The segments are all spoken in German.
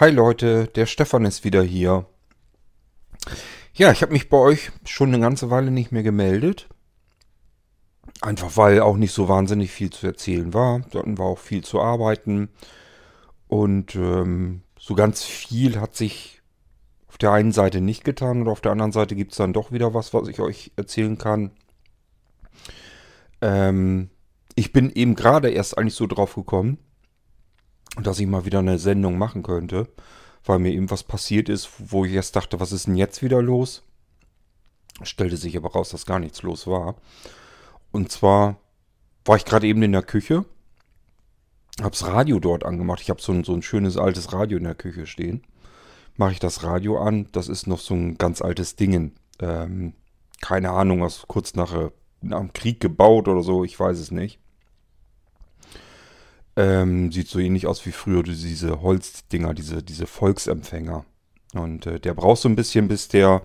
Hi Leute, der Stefan ist wieder hier. Ja, ich habe mich bei euch schon eine ganze Weile nicht mehr gemeldet. Einfach weil auch nicht so wahnsinnig viel zu erzählen war. Da hatten wir auch viel zu arbeiten. Und ähm, so ganz viel hat sich auf der einen Seite nicht getan und auf der anderen Seite gibt es dann doch wieder was, was ich euch erzählen kann. Ähm, ich bin eben gerade erst eigentlich so drauf gekommen, dass ich mal wieder eine Sendung machen könnte, weil mir eben was passiert ist, wo ich erst dachte, was ist denn jetzt wieder los? Stellte sich aber raus, dass gar nichts los war. Und zwar war ich gerade eben in der Küche, hab's Radio dort angemacht. Ich habe so ein, so ein schönes altes Radio in der Küche stehen. Mache ich das Radio an, das ist noch so ein ganz altes Ding. Ähm, keine Ahnung, was kurz nach, nach dem Krieg gebaut oder so, ich weiß es nicht. Ähm, sieht so ähnlich aus wie früher diese Holzdinger, diese, diese Volksempfänger. Und äh, der braucht so ein bisschen, bis der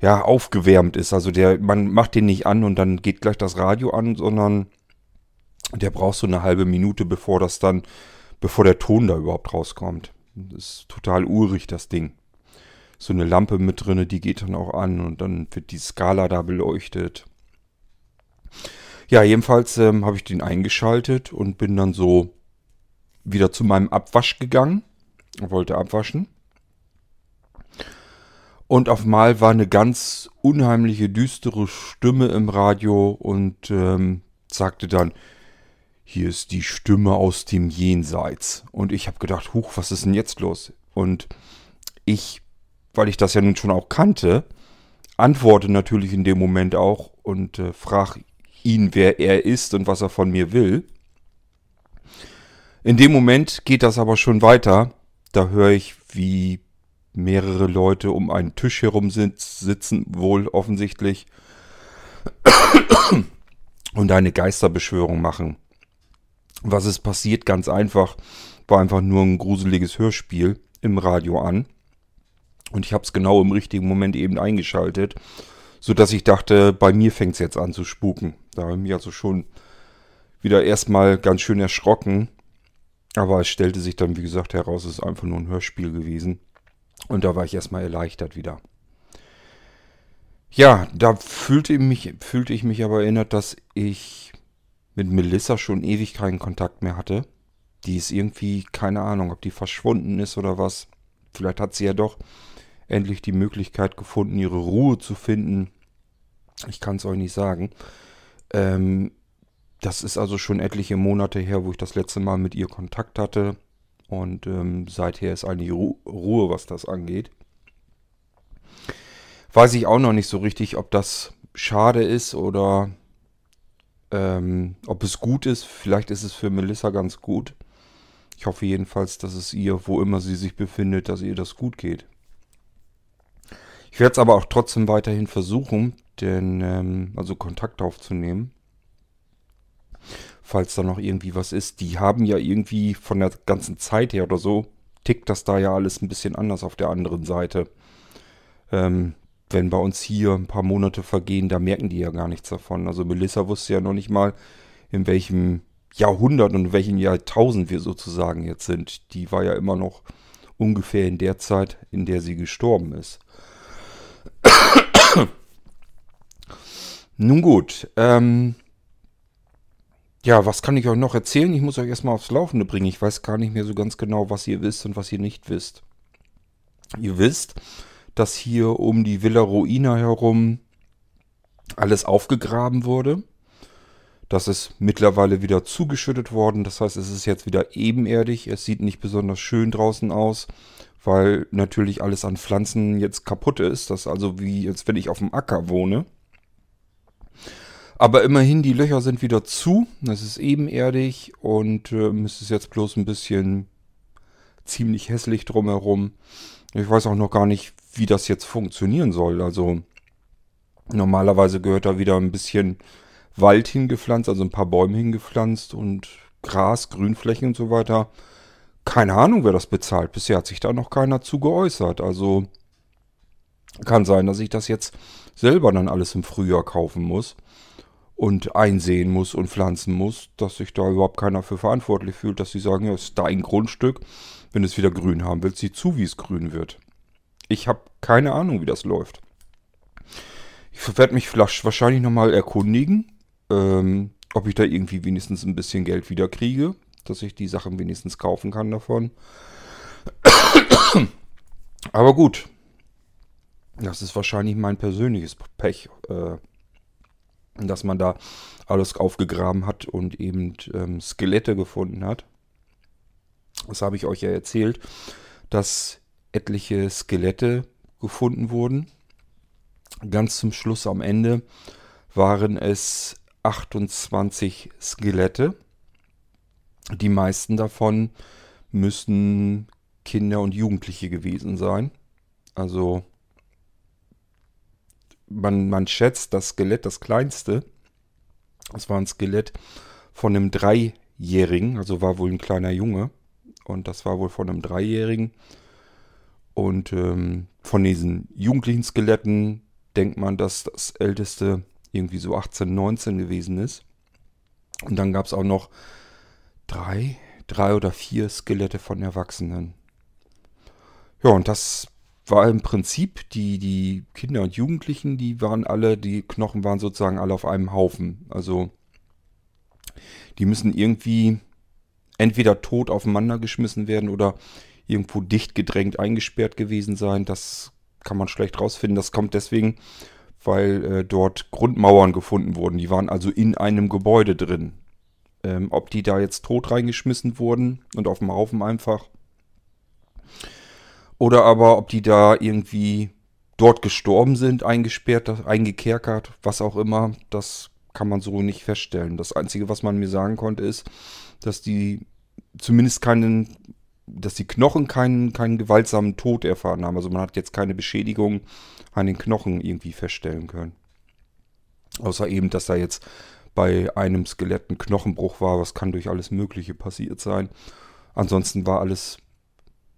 ja aufgewärmt ist. Also der, man macht den nicht an und dann geht gleich das Radio an, sondern der braucht so eine halbe Minute, bevor das dann, bevor der Ton da überhaupt rauskommt. Das ist total urig, das Ding. So eine Lampe mit drinne, die geht dann auch an und dann wird die Skala da beleuchtet. Ja, jedenfalls ähm, habe ich den eingeschaltet und bin dann so wieder zu meinem Abwasch gegangen. Wollte abwaschen. Und auf einmal war eine ganz unheimliche, düstere Stimme im Radio und ähm, sagte dann, hier ist die Stimme aus dem Jenseits. Und ich habe gedacht, huch, was ist denn jetzt los? Und ich, weil ich das ja nun schon auch kannte, antworte natürlich in dem Moment auch und äh, frage ihn, wer er ist und was er von mir will. In dem Moment geht das aber schon weiter. Da höre ich, wie mehrere Leute um einen Tisch herum sitzen, wohl offensichtlich, und eine Geisterbeschwörung machen. Was ist passiert? Ganz einfach. War einfach nur ein gruseliges Hörspiel im Radio an. Und ich habe es genau im richtigen Moment eben eingeschaltet so dass ich dachte, bei mir fängt es jetzt an zu spuken. Da habe ich mich also schon wieder erstmal ganz schön erschrocken. Aber es stellte sich dann, wie gesagt, heraus, es ist einfach nur ein Hörspiel gewesen. Und da war ich erstmal erleichtert wieder. Ja, da fühlte ich, mich, fühlte ich mich aber erinnert, dass ich mit Melissa schon ewig keinen Kontakt mehr hatte. Die ist irgendwie, keine Ahnung, ob die verschwunden ist oder was. Vielleicht hat sie ja doch endlich die Möglichkeit gefunden, ihre Ruhe zu finden. Ich kann es euch nicht sagen. Ähm, das ist also schon etliche Monate her, wo ich das letzte Mal mit ihr Kontakt hatte. Und ähm, seither ist eigentlich Ru Ruhe, was das angeht. Weiß ich auch noch nicht so richtig, ob das schade ist oder ähm, ob es gut ist. Vielleicht ist es für Melissa ganz gut. Ich hoffe jedenfalls, dass es ihr, wo immer sie sich befindet, dass ihr das gut geht. Ich werde es aber auch trotzdem weiterhin versuchen, denn ähm, also Kontakt aufzunehmen. Falls da noch irgendwie was ist. Die haben ja irgendwie von der ganzen Zeit her oder so, tickt das da ja alles ein bisschen anders auf der anderen Seite. Ähm, wenn bei uns hier ein paar Monate vergehen, da merken die ja gar nichts davon. Also Melissa wusste ja noch nicht mal, in welchem Jahrhundert und in welchem Jahrtausend wir sozusagen jetzt sind. Die war ja immer noch ungefähr in der Zeit, in der sie gestorben ist. Nun gut, ähm, ja, was kann ich euch noch erzählen? Ich muss euch erstmal aufs Laufende bringen. Ich weiß gar nicht mehr so ganz genau, was ihr wisst und was ihr nicht wisst. Ihr wisst, dass hier um die Villa Ruina herum alles aufgegraben wurde. Das ist mittlerweile wieder zugeschüttet worden. Das heißt, es ist jetzt wieder ebenerdig. Es sieht nicht besonders schön draußen aus weil natürlich alles an Pflanzen jetzt kaputt ist. Das ist also wie, als wenn ich auf dem Acker wohne. Aber immerhin, die Löcher sind wieder zu. Das ist ebenerdig und äh, es ist jetzt bloß ein bisschen ziemlich hässlich drumherum. Ich weiß auch noch gar nicht, wie das jetzt funktionieren soll. Also normalerweise gehört da wieder ein bisschen Wald hingepflanzt, also ein paar Bäume hingepflanzt und Gras, Grünflächen und so weiter. Keine Ahnung, wer das bezahlt. Bisher hat sich da noch keiner zu geäußert. Also kann sein, dass ich das jetzt selber dann alles im Frühjahr kaufen muss und einsehen muss und pflanzen muss, dass sich da überhaupt keiner für verantwortlich fühlt, dass sie sagen, ja, ist dein Grundstück, wenn du es wieder grün haben willst, sieh zu, wie es grün wird. Ich habe keine Ahnung, wie das läuft. Ich werde mich wahrscheinlich nochmal erkundigen, ähm, ob ich da irgendwie wenigstens ein bisschen Geld wieder kriege, dass ich die Sachen wenigstens kaufen kann davon. Aber gut, das ist wahrscheinlich mein persönliches Pech, äh, dass man da alles aufgegraben hat und eben ähm, Skelette gefunden hat. Das habe ich euch ja erzählt, dass etliche Skelette gefunden wurden. Ganz zum Schluss am Ende waren es 28 Skelette. Die meisten davon müssen Kinder und Jugendliche gewesen sein. Also man, man schätzt das Skelett, das kleinste, das war ein Skelett von einem Dreijährigen, also war wohl ein kleiner Junge. Und das war wohl von einem Dreijährigen. Und ähm, von diesen jugendlichen Skeletten denkt man, dass das älteste irgendwie so 18, 19 gewesen ist. Und dann gab es auch noch drei, drei oder vier Skelette von Erwachsenen. Ja, und das war im Prinzip die, die Kinder und Jugendlichen, die waren alle, die Knochen waren sozusagen alle auf einem Haufen. Also die müssen irgendwie entweder tot aufeinander geschmissen werden oder irgendwo dicht gedrängt eingesperrt gewesen sein. Das kann man schlecht rausfinden. Das kommt deswegen, weil äh, dort Grundmauern gefunden wurden. Die waren also in einem Gebäude drin. Ähm, ob die da jetzt tot reingeschmissen wurden und auf dem Haufen einfach oder aber ob die da irgendwie dort gestorben sind, eingesperrt, eingekerkert, was auch immer, das kann man so nicht feststellen. Das Einzige, was man mir sagen konnte, ist, dass die zumindest keinen, dass die Knochen keinen, keinen gewaltsamen Tod erfahren haben. Also man hat jetzt keine Beschädigung an den Knochen irgendwie feststellen können. Außer eben, dass da jetzt bei einem Skelett ein Knochenbruch war, was kann durch alles Mögliche passiert sein. Ansonsten war alles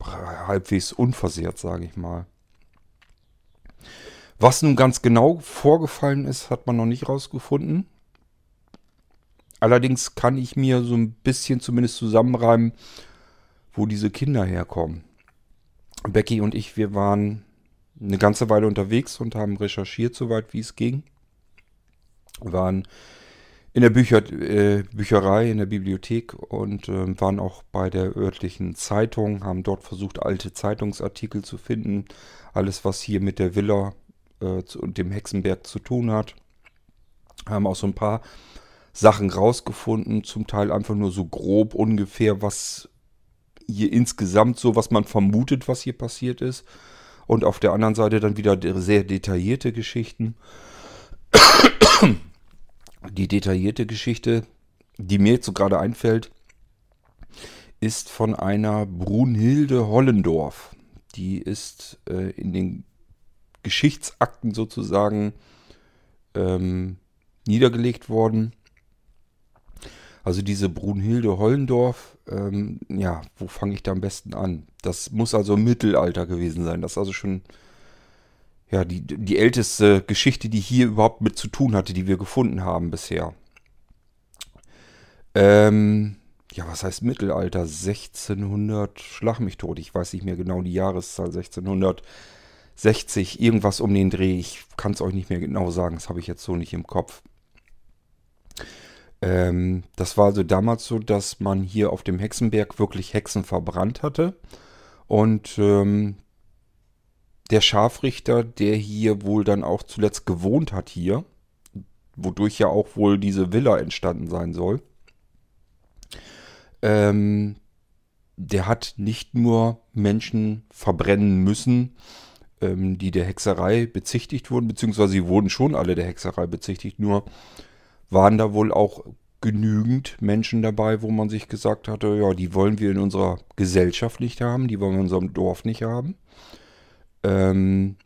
halbwegs unversehrt, sage ich mal. Was nun ganz genau vorgefallen ist, hat man noch nicht rausgefunden. Allerdings kann ich mir so ein bisschen zumindest zusammenreimen, wo diese Kinder herkommen. Becky und ich, wir waren eine ganze Weile unterwegs und haben recherchiert, soweit wie es ging. Wir waren in der Bücher, äh, Bücherei, in der Bibliothek und äh, waren auch bei der örtlichen Zeitung, haben dort versucht, alte Zeitungsartikel zu finden. Alles, was hier mit der Villa äh, und dem Hexenberg zu tun hat. Haben auch so ein paar Sachen rausgefunden, zum Teil einfach nur so grob ungefähr, was hier insgesamt so, was man vermutet, was hier passiert ist. Und auf der anderen Seite dann wieder sehr detaillierte Geschichten. Die detaillierte Geschichte, die mir jetzt so gerade einfällt, ist von einer Brunhilde Hollendorf. Die ist äh, in den Geschichtsakten sozusagen ähm, niedergelegt worden. Also diese Brunhilde Hollendorf, ähm, ja, wo fange ich da am besten an? Das muss also Mittelalter gewesen sein. Das ist also schon ja, die, die älteste Geschichte, die hier überhaupt mit zu tun hatte, die wir gefunden haben bisher. Ähm, ja, was heißt Mittelalter? 1600, schlag mich tot, ich weiß nicht mehr genau die Jahreszahl, 1660, irgendwas um den Dreh. Ich kann es euch nicht mehr genau sagen, das habe ich jetzt so nicht im Kopf. Ähm, das war also damals so, dass man hier auf dem Hexenberg wirklich Hexen verbrannt hatte. Und ähm, der Scharfrichter, der hier wohl dann auch zuletzt gewohnt hat hier, wodurch ja auch wohl diese Villa entstanden sein soll, ähm, der hat nicht nur Menschen verbrennen müssen, ähm, die der Hexerei bezichtigt wurden, beziehungsweise sie wurden schon alle der Hexerei bezichtigt, nur waren da wohl auch genügend Menschen dabei, wo man sich gesagt hatte, ja, die wollen wir in unserer Gesellschaft nicht haben, die wollen wir in unserem Dorf nicht haben. Ähm,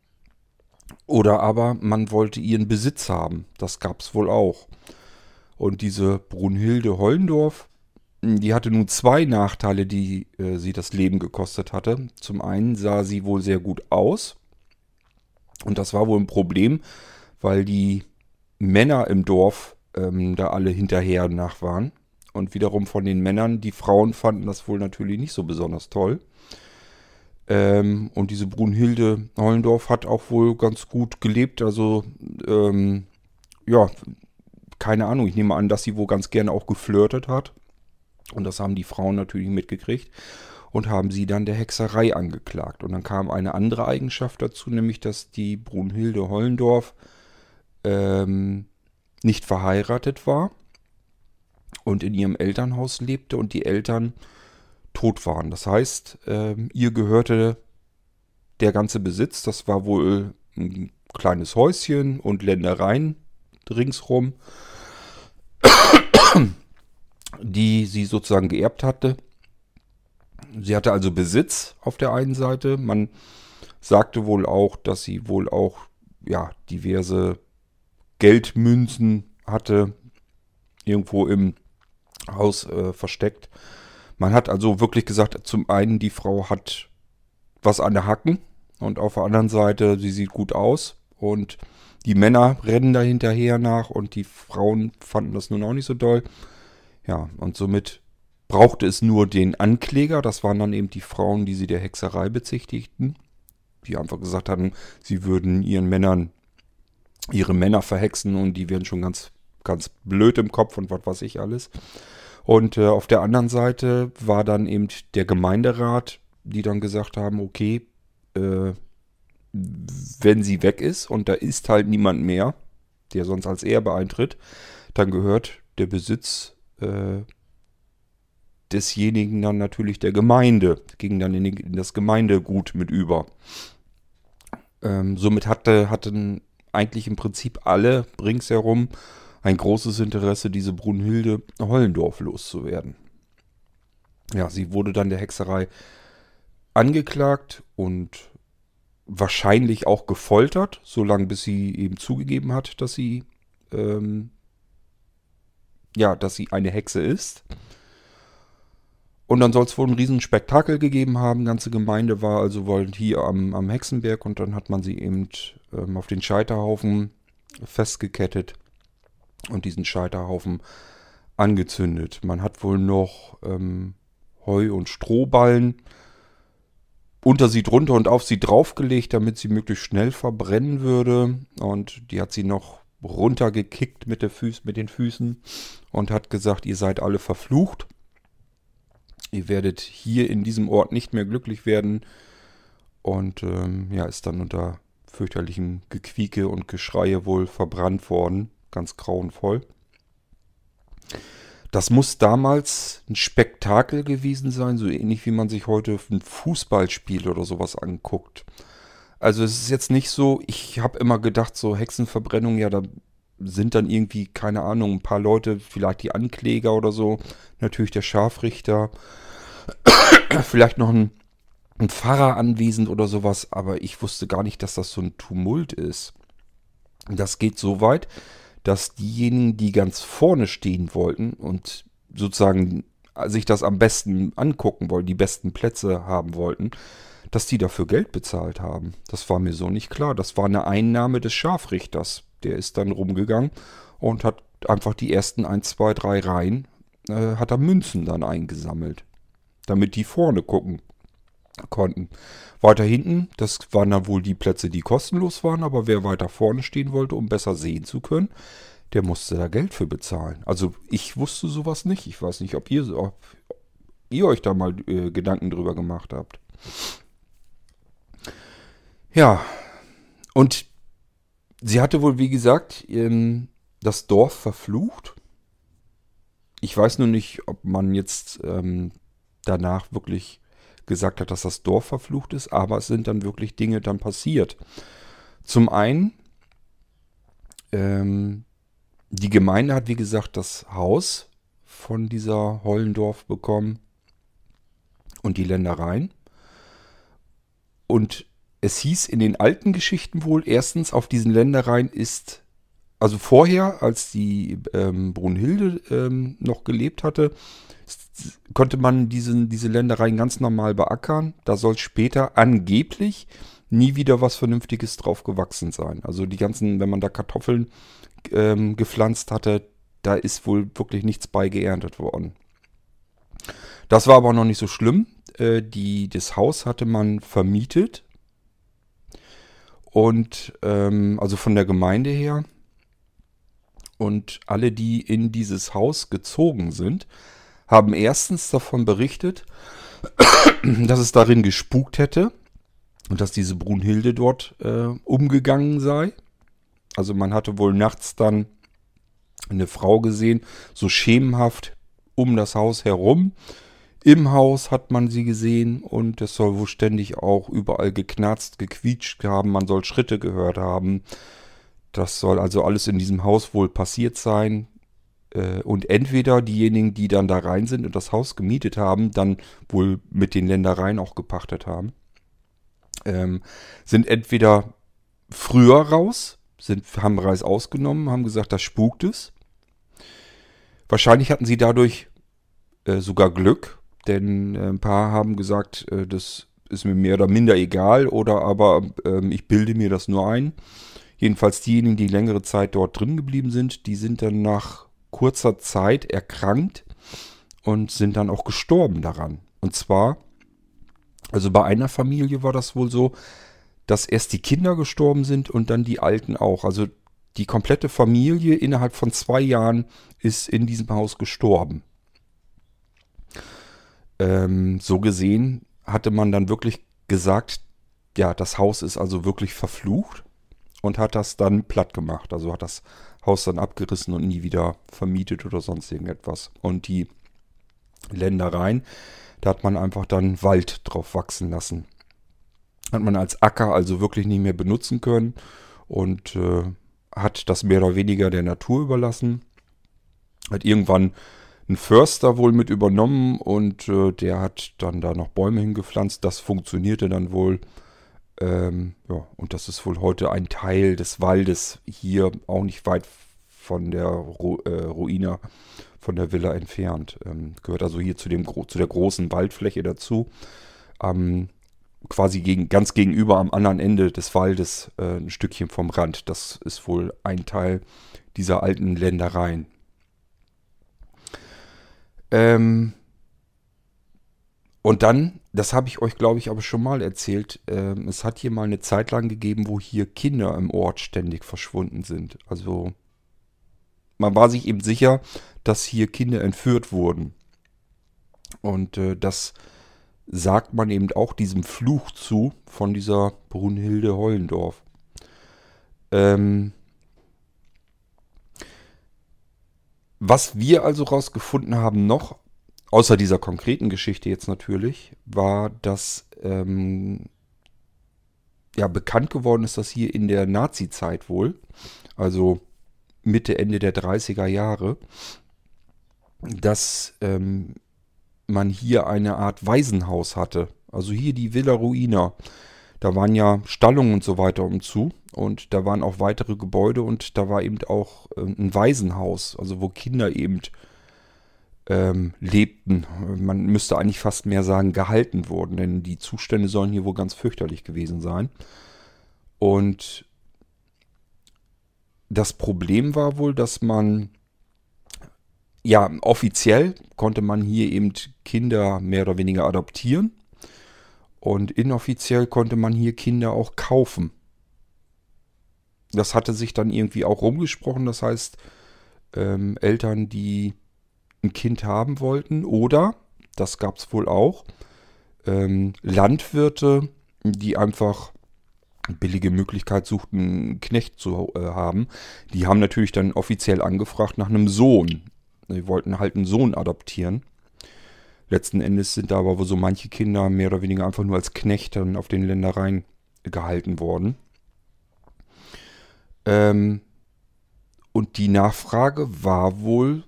oder aber man wollte ihren Besitz haben. Das gab es wohl auch. Und diese Brunhilde Hollendorf, die hatte nun zwei Nachteile, die äh, sie das Leben gekostet hatte. Zum einen sah sie wohl sehr gut aus. Und das war wohl ein Problem, weil die Männer im Dorf ähm, da alle hinterher nach waren. Und wiederum von den Männern, die Frauen fanden das wohl natürlich nicht so besonders toll. Ähm, und diese Brunhilde Hollendorf hat auch wohl ganz gut gelebt. Also, ähm, ja, keine Ahnung. Ich nehme an, dass sie wohl ganz gerne auch geflirtet hat. Und das haben die Frauen natürlich mitgekriegt und haben sie dann der Hexerei angeklagt. Und dann kam eine andere Eigenschaft dazu, nämlich dass die Brunhilde Hollendorf ähm, nicht verheiratet war und in ihrem Elternhaus lebte und die Eltern tot waren. Das heißt, ähm, ihr gehörte der ganze Besitz. Das war wohl ein kleines Häuschen und Ländereien ringsrum, die sie sozusagen geerbt hatte. Sie hatte also Besitz auf der einen Seite. Man sagte wohl auch, dass sie wohl auch ja, diverse Geldmünzen hatte, irgendwo im Haus äh, versteckt. Man hat also wirklich gesagt, zum einen, die Frau hat was an der Hacken und auf der anderen Seite, sie sieht gut aus und die Männer rennen da hinterher nach und die Frauen fanden das nun auch nicht so doll. Ja, und somit brauchte es nur den Ankläger, das waren dann eben die Frauen, die sie der Hexerei bezichtigten, die einfach gesagt hatten, sie würden ihren Männern ihre Männer verhexen und die werden schon ganz, ganz blöd im Kopf und was weiß ich alles. Und äh, auf der anderen Seite war dann eben der Gemeinderat, die dann gesagt haben, okay, äh, wenn sie weg ist und da ist halt niemand mehr, der sonst als Erbe eintritt, dann gehört der Besitz äh, desjenigen dann natürlich der Gemeinde, ging dann in, in das Gemeindegut mit über. Ähm, somit hatte, hatten eigentlich im Prinzip alle ringsherum ein großes Interesse, diese Brunhilde Hollendorf loszuwerden. Ja, sie wurde dann der Hexerei angeklagt und wahrscheinlich auch gefoltert, solange bis sie eben zugegeben hat, dass sie ähm, ja, dass sie eine Hexe ist. Und dann soll es wohl ein Riesenspektakel gegeben haben. ganze Gemeinde war also wohl hier am, am Hexenberg und dann hat man sie eben ähm, auf den Scheiterhaufen festgekettet und diesen Scheiterhaufen angezündet. Man hat wohl noch ähm, Heu und Strohballen unter sie drunter und auf sie draufgelegt, damit sie möglichst schnell verbrennen würde. Und die hat sie noch runtergekickt mit, der Füß, mit den Füßen und hat gesagt, ihr seid alle verflucht. Ihr werdet hier in diesem Ort nicht mehr glücklich werden. Und ähm, ja, ist dann unter fürchterlichem Gequieke und Geschreie wohl verbrannt worden. Ganz grauenvoll. Das muss damals ein Spektakel gewesen sein, so ähnlich wie man sich heute ein Fußballspiel oder sowas anguckt. Also es ist jetzt nicht so, ich habe immer gedacht, so Hexenverbrennung, ja, da sind dann irgendwie, keine Ahnung, ein paar Leute, vielleicht die Ankläger oder so, natürlich der Scharfrichter, vielleicht noch ein, ein Pfarrer anwesend oder sowas, aber ich wusste gar nicht, dass das so ein Tumult ist. Das geht so weit, dass diejenigen, die ganz vorne stehen wollten und sozusagen sich das am besten angucken wollten, die besten Plätze haben wollten, dass die dafür Geld bezahlt haben. Das war mir so nicht klar. Das war eine Einnahme des Scharfrichters. Der ist dann rumgegangen und hat einfach die ersten 1, 2, 3 Reihen, äh, hat er Münzen dann eingesammelt, damit die vorne gucken konnten. Weiter hinten, das waren dann wohl die Plätze, die kostenlos waren, aber wer weiter vorne stehen wollte, um besser sehen zu können, der musste da Geld für bezahlen. Also ich wusste sowas nicht. Ich weiß nicht, ob ihr, ob ihr euch da mal äh, Gedanken drüber gemacht habt. Ja, und sie hatte wohl, wie gesagt, das Dorf verflucht. Ich weiß nur nicht, ob man jetzt ähm, danach wirklich gesagt hat, dass das Dorf verflucht ist, aber es sind dann wirklich Dinge dann passiert. Zum einen ähm, die Gemeinde hat, wie gesagt, das Haus von dieser Hollendorf bekommen und die Ländereien. Und es hieß in den alten Geschichten wohl, erstens auf diesen Ländereien ist, also vorher, als die ähm, Brunhilde ähm, noch gelebt hatte, konnte man diesen, diese Ländereien ganz normal beackern. Da soll später angeblich nie wieder was Vernünftiges drauf gewachsen sein. Also die ganzen, wenn man da Kartoffeln ähm, gepflanzt hatte, da ist wohl wirklich nichts bei geerntet worden. Das war aber noch nicht so schlimm. Äh, die, das Haus hatte man vermietet. Und ähm, also von der Gemeinde her. Und alle, die in dieses Haus gezogen sind, haben erstens davon berichtet, dass es darin gespukt hätte und dass diese Brunhilde dort äh, umgegangen sei. Also man hatte wohl nachts dann eine Frau gesehen, so schemenhaft um das Haus herum. Im Haus hat man sie gesehen und es soll wohl ständig auch überall geknarzt, gequietscht haben. Man soll Schritte gehört haben. Das soll also alles in diesem Haus wohl passiert sein. Äh, und entweder diejenigen, die dann da rein sind und das Haus gemietet haben, dann wohl mit den Ländereien auch gepachtet haben, ähm, sind entweder früher raus, sind, haben Reis ausgenommen, haben gesagt, das spukt es. Wahrscheinlich hatten sie dadurch äh, sogar Glück, denn äh, ein paar haben gesagt, das ist mir mehr oder minder egal oder aber ähm, ich bilde mir das nur ein. Jedenfalls diejenigen, die längere Zeit dort drin geblieben sind, die sind dann nach kurzer Zeit erkrankt und sind dann auch gestorben daran. Und zwar, also bei einer Familie war das wohl so, dass erst die Kinder gestorben sind und dann die Alten auch. Also die komplette Familie innerhalb von zwei Jahren ist in diesem Haus gestorben. Ähm, so gesehen hatte man dann wirklich gesagt, ja, das Haus ist also wirklich verflucht und hat das dann platt gemacht. Also hat das Haus dann abgerissen und nie wieder vermietet oder sonst irgendetwas. Und die Ländereien, da hat man einfach dann Wald drauf wachsen lassen. Hat man als Acker also wirklich nicht mehr benutzen können und äh, hat das mehr oder weniger der Natur überlassen. Hat irgendwann ein Förster wohl mit übernommen und äh, der hat dann da noch Bäume hingepflanzt. Das funktionierte dann wohl. Ähm, ja, und das ist wohl heute ein Teil des Waldes hier, auch nicht weit von der Ru äh, Ruine von der Villa entfernt. Ähm, gehört also hier zu, dem, zu der großen Waldfläche dazu. Ähm, quasi gegen, ganz gegenüber am anderen Ende des Waldes äh, ein Stückchen vom Rand. Das ist wohl ein Teil dieser alten Ländereien. Ähm, und dann, das habe ich euch, glaube ich, aber schon mal erzählt, äh, es hat hier mal eine Zeit lang gegeben, wo hier Kinder im Ort ständig verschwunden sind. Also man war sich eben sicher, dass hier Kinder entführt wurden. Und äh, das sagt man eben auch diesem Fluch zu von dieser Brunhilde Hollendorf. Ähm, was wir also rausgefunden haben noch außer dieser konkreten Geschichte jetzt natürlich, war, dass ähm, ja bekannt geworden ist, dass hier in der Nazi-Zeit wohl, also Mitte, Ende der 30er Jahre, dass ähm, man hier eine Art Waisenhaus hatte. Also hier die Villa Ruina. Da waren ja Stallungen und so weiter umzu. Und da waren auch weitere Gebäude und da war eben auch äh, ein Waisenhaus, also wo Kinder eben ähm, lebten. Man müsste eigentlich fast mehr sagen, gehalten wurden, denn die Zustände sollen hier wohl ganz fürchterlich gewesen sein. Und das Problem war wohl, dass man, ja, offiziell konnte man hier eben Kinder mehr oder weniger adoptieren. Und inoffiziell konnte man hier Kinder auch kaufen. Das hatte sich dann irgendwie auch rumgesprochen. Das heißt, ähm, Eltern, die ein Kind haben wollten oder, das gab es wohl auch, ähm, Landwirte, die einfach billige Möglichkeit suchten, einen Knecht zu äh, haben. Die haben natürlich dann offiziell angefragt nach einem Sohn. Die wollten halt einen Sohn adoptieren. Letzten Endes sind da aber so manche Kinder mehr oder weniger einfach nur als Knechte auf den Ländereien gehalten worden. Ähm, Und die Nachfrage war wohl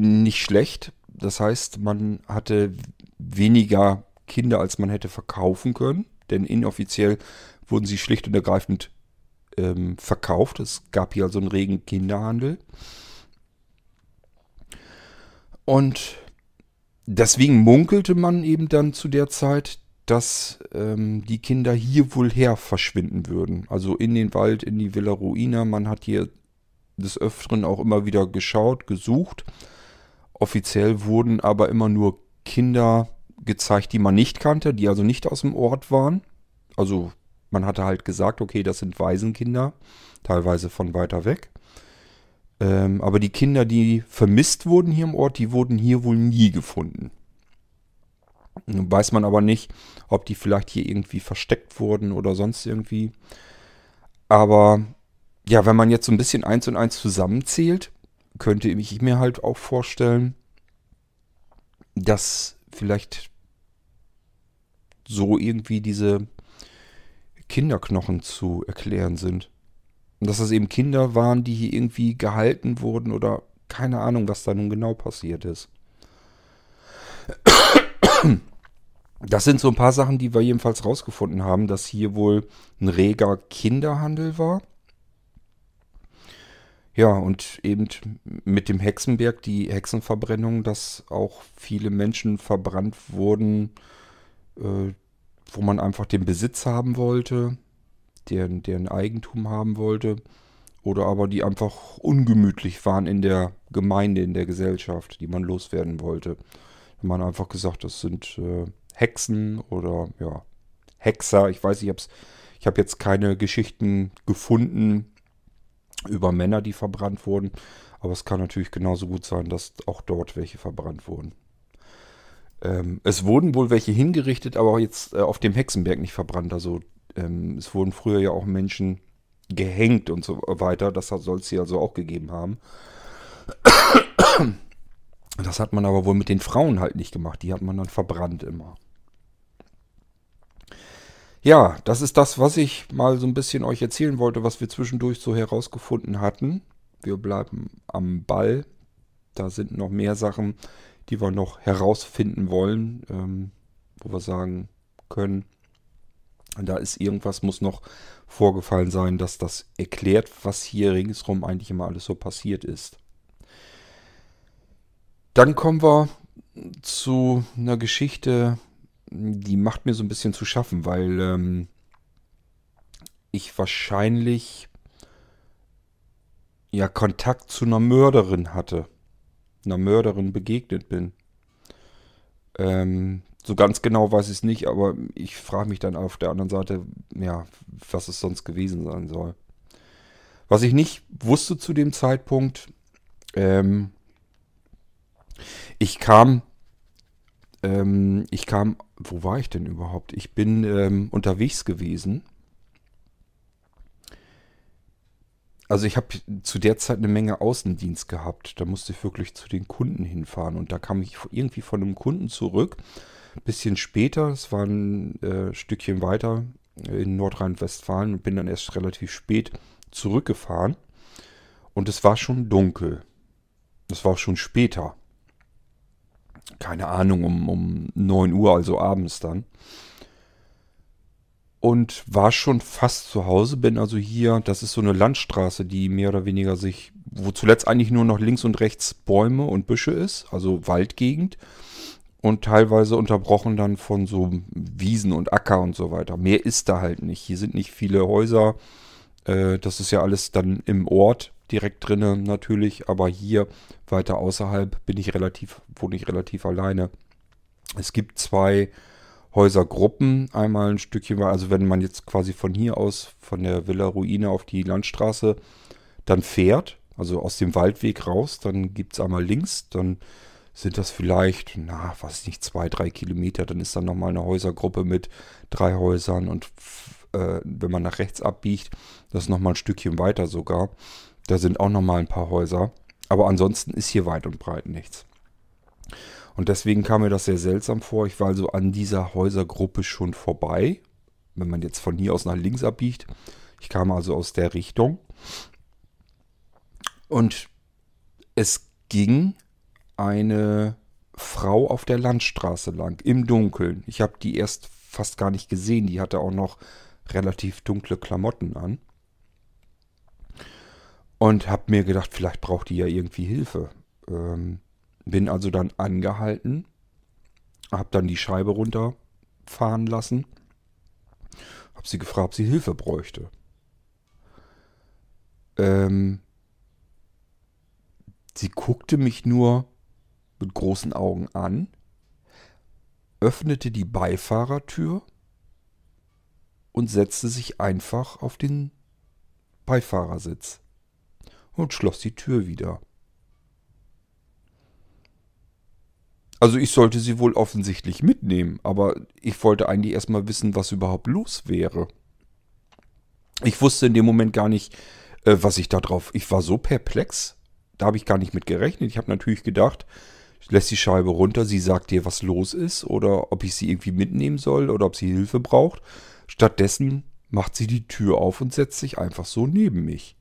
nicht schlecht. Das heißt, man hatte weniger Kinder, als man hätte verkaufen können. Denn inoffiziell wurden sie schlicht und ergreifend ähm, verkauft. Es gab hier also einen regen Kinderhandel. Und deswegen munkelte man eben dann zu der Zeit, dass ähm, die Kinder hier wohl her verschwinden würden. Also in den Wald, in die Villa Ruina. Man hat hier des Öfteren auch immer wieder geschaut, gesucht. Offiziell wurden aber immer nur Kinder gezeigt, die man nicht kannte, die also nicht aus dem Ort waren. Also man hatte halt gesagt, okay, das sind Waisenkinder, teilweise von weiter weg. Ähm, aber die Kinder, die vermisst wurden hier im Ort, die wurden hier wohl nie gefunden. Weiß man aber nicht, ob die vielleicht hier irgendwie versteckt wurden oder sonst irgendwie. Aber ja, wenn man jetzt so ein bisschen eins und eins zusammenzählt, könnte ich mir halt auch vorstellen, dass vielleicht so irgendwie diese Kinderknochen zu erklären sind. Dass das eben Kinder waren, die hier irgendwie gehalten wurden oder keine Ahnung, was da nun genau passiert ist. Das sind so ein paar Sachen, die wir jedenfalls rausgefunden haben, dass hier wohl ein reger Kinderhandel war. Ja, und eben mit dem Hexenberg die Hexenverbrennung, dass auch viele Menschen verbrannt wurden, äh, wo man einfach den Besitz haben wollte, deren, deren Eigentum haben wollte, oder aber die einfach ungemütlich waren in der Gemeinde, in der Gesellschaft, die man loswerden wollte. Da man einfach gesagt, das sind äh, Hexen oder ja, Hexer. Ich weiß, ich habe ich habe jetzt keine Geschichten gefunden, über Männer, die verbrannt wurden. Aber es kann natürlich genauso gut sein, dass auch dort welche verbrannt wurden. Ähm, es wurden wohl welche hingerichtet, aber jetzt äh, auf dem Hexenberg nicht verbrannt. Also ähm, es wurden früher ja auch Menschen gehängt und so weiter. Das soll es hier also auch gegeben haben. Das hat man aber wohl mit den Frauen halt nicht gemacht. Die hat man dann verbrannt immer. Ja, das ist das, was ich mal so ein bisschen euch erzählen wollte, was wir zwischendurch so herausgefunden hatten. Wir bleiben am Ball. Da sind noch mehr Sachen, die wir noch herausfinden wollen, ähm, wo wir sagen können, da ist irgendwas, muss noch vorgefallen sein, dass das erklärt, was hier ringsherum eigentlich immer alles so passiert ist. Dann kommen wir zu einer Geschichte, die macht mir so ein bisschen zu schaffen, weil ähm, ich wahrscheinlich ja Kontakt zu einer Mörderin hatte, einer Mörderin begegnet bin. Ähm, so ganz genau weiß ich es nicht, aber ich frage mich dann auf der anderen Seite, ja, was es sonst gewesen sein soll. Was ich nicht wusste zu dem Zeitpunkt, ähm, ich kam ähm, ich kam, wo war ich denn überhaupt? Ich bin ähm, unterwegs gewesen. Also ich habe zu der Zeit eine Menge Außendienst gehabt. Da musste ich wirklich zu den Kunden hinfahren. Und da kam ich irgendwie von einem Kunden zurück. bisschen später, es war ein äh, Stückchen weiter in Nordrhein-Westfalen und bin dann erst relativ spät zurückgefahren. Und es war schon dunkel. Es war schon später keine Ahnung, um, um 9 Uhr, also abends dann. Und war schon fast zu Hause, bin also hier, das ist so eine Landstraße, die mehr oder weniger sich, wo zuletzt eigentlich nur noch links und rechts Bäume und Büsche ist, also Waldgegend. Und teilweise unterbrochen dann von so Wiesen und Acker und so weiter. Mehr ist da halt nicht. Hier sind nicht viele Häuser. Äh, das ist ja alles dann im Ort direkt drinnen natürlich, aber hier weiter außerhalb bin ich relativ, wohne ich relativ alleine. Es gibt zwei Häusergruppen, einmal ein Stückchen, also wenn man jetzt quasi von hier aus, von der Villa Ruine auf die Landstraße dann fährt, also aus dem Waldweg raus, dann gibt es einmal links, dann sind das vielleicht, na, weiß nicht, zwei, drei Kilometer, dann ist dann nochmal eine Häusergruppe mit drei Häusern und äh, wenn man nach rechts abbiegt, das ist nochmal ein Stückchen weiter sogar. Da sind auch nochmal ein paar Häuser. Aber ansonsten ist hier weit und breit nichts. Und deswegen kam mir das sehr seltsam vor. Ich war also an dieser Häusergruppe schon vorbei. Wenn man jetzt von hier aus nach links abbiegt. Ich kam also aus der Richtung. Und es ging eine Frau auf der Landstraße lang, im Dunkeln. Ich habe die erst fast gar nicht gesehen. Die hatte auch noch relativ dunkle Klamotten an. Und habe mir gedacht, vielleicht braucht die ja irgendwie Hilfe. Ähm, bin also dann angehalten, habe dann die Scheibe runterfahren lassen, habe sie gefragt, ob sie Hilfe bräuchte. Ähm, sie guckte mich nur mit großen Augen an, öffnete die Beifahrertür und setzte sich einfach auf den Beifahrersitz und schloss die Tür wieder. Also ich sollte sie wohl offensichtlich mitnehmen, aber ich wollte eigentlich erstmal wissen, was überhaupt los wäre. Ich wusste in dem Moment gar nicht, äh, was ich da drauf. Ich war so perplex, da habe ich gar nicht mit gerechnet. Ich habe natürlich gedacht, ich lässt die Scheibe runter, sie sagt dir, was los ist oder ob ich sie irgendwie mitnehmen soll oder ob sie Hilfe braucht. Stattdessen macht sie die Tür auf und setzt sich einfach so neben mich.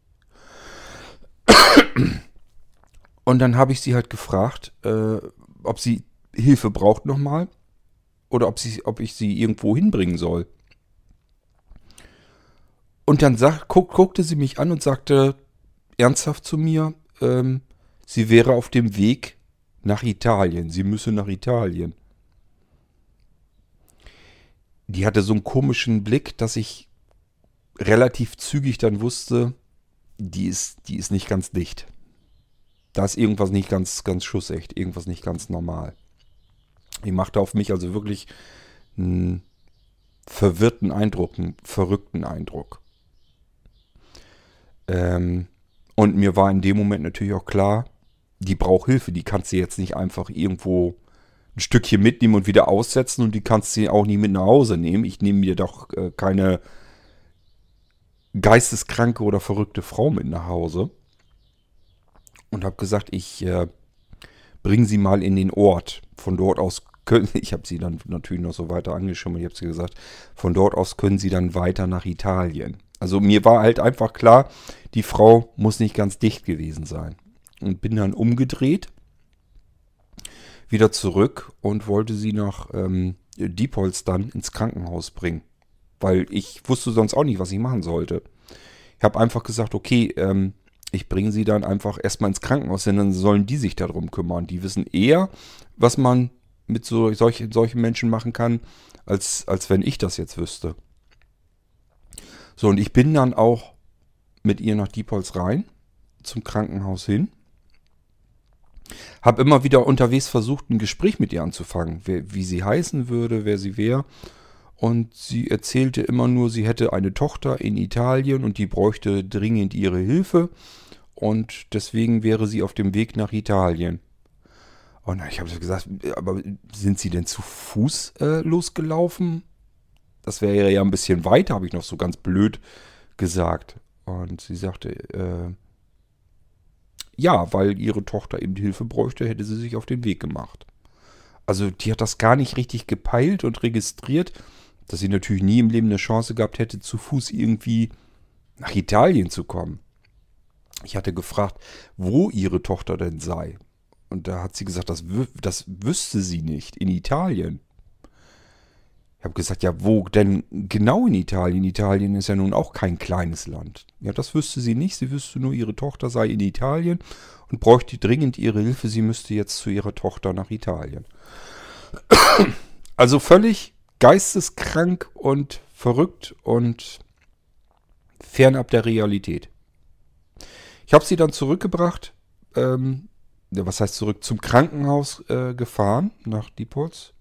Und dann habe ich sie halt gefragt, äh, ob sie Hilfe braucht nochmal oder ob, sie, ob ich sie irgendwo hinbringen soll. Und dann sag, guck, guckte sie mich an und sagte ernsthaft zu mir, ähm, sie wäre auf dem Weg nach Italien. Sie müsse nach Italien. Die hatte so einen komischen Blick, dass ich relativ zügig dann wusste, die ist, die ist nicht ganz dicht. Da ist irgendwas nicht ganz, ganz schussecht, irgendwas nicht ganz normal. Die machte auf mich also wirklich einen verwirrten Eindruck, einen verrückten Eindruck. Ähm, und mir war in dem Moment natürlich auch klar, die braucht Hilfe. Die kannst du jetzt nicht einfach irgendwo ein Stückchen mitnehmen und wieder aussetzen und die kannst du auch nicht mit nach Hause nehmen. Ich nehme mir doch äh, keine geisteskranke oder verrückte Frau mit nach Hause. Und habe gesagt, ich äh, bringe sie mal in den Ort. Von dort aus können, ich habe sie dann natürlich noch so weiter angeschoben, ich habe sie gesagt, von dort aus können sie dann weiter nach Italien. Also mir war halt einfach klar, die Frau muss nicht ganz dicht gewesen sein. Und bin dann umgedreht, wieder zurück und wollte sie nach ähm, Diepholz dann ins Krankenhaus bringen. Weil ich wusste sonst auch nicht, was ich machen sollte. Ich habe einfach gesagt, okay, ähm, ich bringe sie dann einfach erstmal ins Krankenhaus, denn dann sollen die sich darum kümmern. Die wissen eher, was man mit so, solch, solchen Menschen machen kann, als, als wenn ich das jetzt wüsste. So, und ich bin dann auch mit ihr nach Diepholz rein, zum Krankenhaus hin. Hab immer wieder unterwegs versucht, ein Gespräch mit ihr anzufangen, wer, wie sie heißen würde, wer sie wäre. Und sie erzählte immer nur, sie hätte eine Tochter in Italien und die bräuchte dringend ihre Hilfe. Und deswegen wäre sie auf dem Weg nach Italien. Und ich habe gesagt, aber sind Sie denn zu Fuß äh, losgelaufen? Das wäre ja ein bisschen weiter, habe ich noch so ganz blöd gesagt. Und sie sagte, äh, ja, weil ihre Tochter eben Hilfe bräuchte, hätte sie sich auf den Weg gemacht. Also die hat das gar nicht richtig gepeilt und registriert, dass sie natürlich nie im Leben eine Chance gehabt hätte, zu Fuß irgendwie nach Italien zu kommen. Ich hatte gefragt, wo ihre Tochter denn sei. Und da hat sie gesagt, das, das wüsste sie nicht. In Italien. Ich habe gesagt, ja, wo denn genau in Italien? Italien ist ja nun auch kein kleines Land. Ja, das wüsste sie nicht. Sie wüsste nur, ihre Tochter sei in Italien und bräuchte dringend ihre Hilfe. Sie müsste jetzt zu ihrer Tochter nach Italien. Also völlig geisteskrank und verrückt und fernab der Realität. Ich habe sie dann zurückgebracht ähm, was heißt zurück, zum Krankenhaus äh, gefahren nach Diepholz.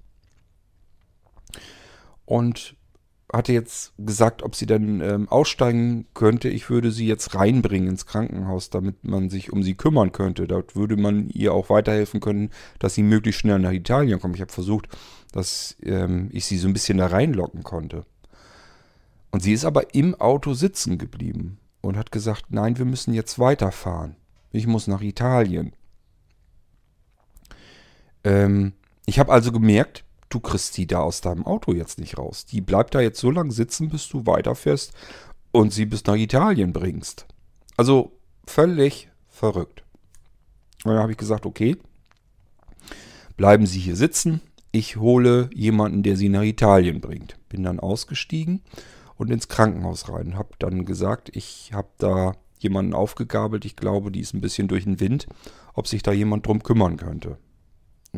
Und hatte jetzt gesagt, ob sie dann ähm, aussteigen könnte. Ich würde sie jetzt reinbringen ins Krankenhaus, damit man sich um sie kümmern könnte. Dort würde man ihr auch weiterhelfen können, dass sie möglichst schnell nach Italien kommt. Ich habe versucht, dass ähm, ich sie so ein bisschen da reinlocken konnte. Und sie ist aber im Auto sitzen geblieben und hat gesagt, nein, wir müssen jetzt weiterfahren. Ich muss nach Italien. Ähm, ich habe also gemerkt, du kriegst die da aus deinem Auto jetzt nicht raus. Die bleibt da jetzt so lange sitzen, bis du weiterfährst und sie bis nach Italien bringst. Also völlig, verrückt. Und dann habe ich gesagt, okay, bleiben Sie hier sitzen. Ich hole jemanden, der Sie nach Italien bringt. Bin dann ausgestiegen und ins Krankenhaus rein. Habe dann gesagt, ich habe da jemanden aufgegabelt. Ich glaube, die ist ein bisschen durch den Wind, ob sich da jemand drum kümmern könnte.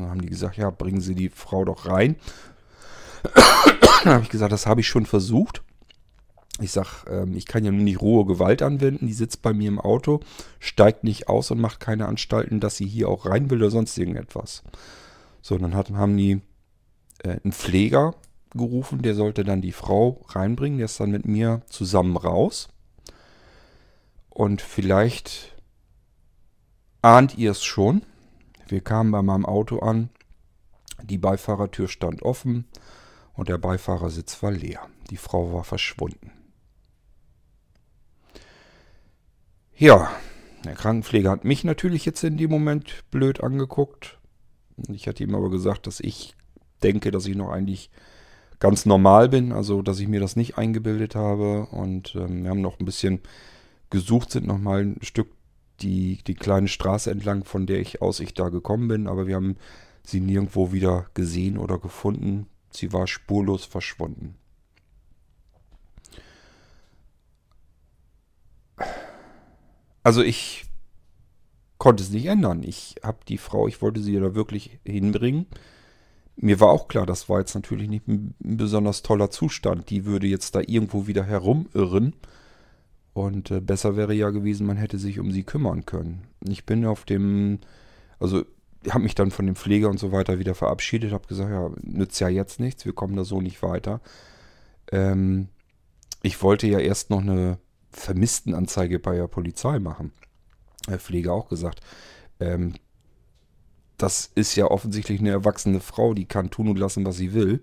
Dann haben die gesagt, ja, bringen Sie die Frau doch rein. dann habe ich gesagt, das habe ich schon versucht. Ich sage, ähm, ich kann ja nur nicht rohe Gewalt anwenden. Die sitzt bei mir im Auto, steigt nicht aus und macht keine Anstalten, dass sie hier auch rein will oder sonst irgendetwas. So, dann hat, haben die äh, einen Pfleger gerufen, der sollte dann die Frau reinbringen. Der ist dann mit mir zusammen raus. Und vielleicht ahnt ihr es schon. Wir kamen bei meinem Auto an. Die Beifahrertür stand offen und der Beifahrersitz war leer. Die Frau war verschwunden. Ja, der Krankenpfleger hat mich natürlich jetzt in dem Moment blöd angeguckt. Ich hatte ihm aber gesagt, dass ich denke, dass ich noch eigentlich ganz normal bin, also dass ich mir das nicht eingebildet habe. Und ähm, wir haben noch ein bisschen gesucht, sind noch mal ein Stück die, die kleine Straße entlang, von der ich aus ich da gekommen bin, aber wir haben sie nirgendwo wieder gesehen oder gefunden. Sie war spurlos verschwunden. Also ich konnte es nicht ändern. Ich habe die Frau, ich wollte sie da wirklich hinbringen. Mir war auch klar, das war jetzt natürlich nicht ein besonders toller Zustand. Die würde jetzt da irgendwo wieder herumirren. Und äh, besser wäre ja gewesen, man hätte sich um sie kümmern können. Ich bin auf dem, also habe mich dann von dem Pfleger und so weiter wieder verabschiedet, habe gesagt, ja, nützt ja jetzt nichts, wir kommen da so nicht weiter. Ähm, ich wollte ja erst noch eine Vermisstenanzeige bei der Polizei machen. Der Pfleger auch gesagt. Ähm, das ist ja offensichtlich eine erwachsene Frau, die kann tun und lassen, was sie will.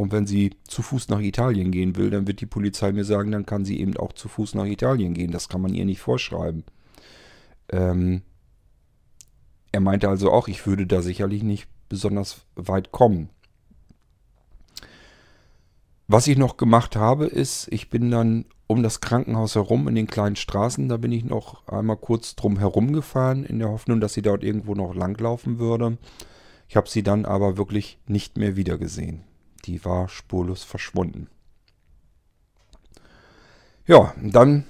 Und wenn sie zu Fuß nach Italien gehen will, dann wird die Polizei mir sagen, dann kann sie eben auch zu Fuß nach Italien gehen. Das kann man ihr nicht vorschreiben. Ähm, er meinte also auch, ich würde da sicherlich nicht besonders weit kommen. Was ich noch gemacht habe, ist, ich bin dann um das Krankenhaus herum in den kleinen Straßen, da bin ich noch einmal kurz drum herum gefahren, in der Hoffnung, dass sie dort irgendwo noch langlaufen würde. Ich habe sie dann aber wirklich nicht mehr wiedergesehen. Die war spurlos verschwunden. Ja, dann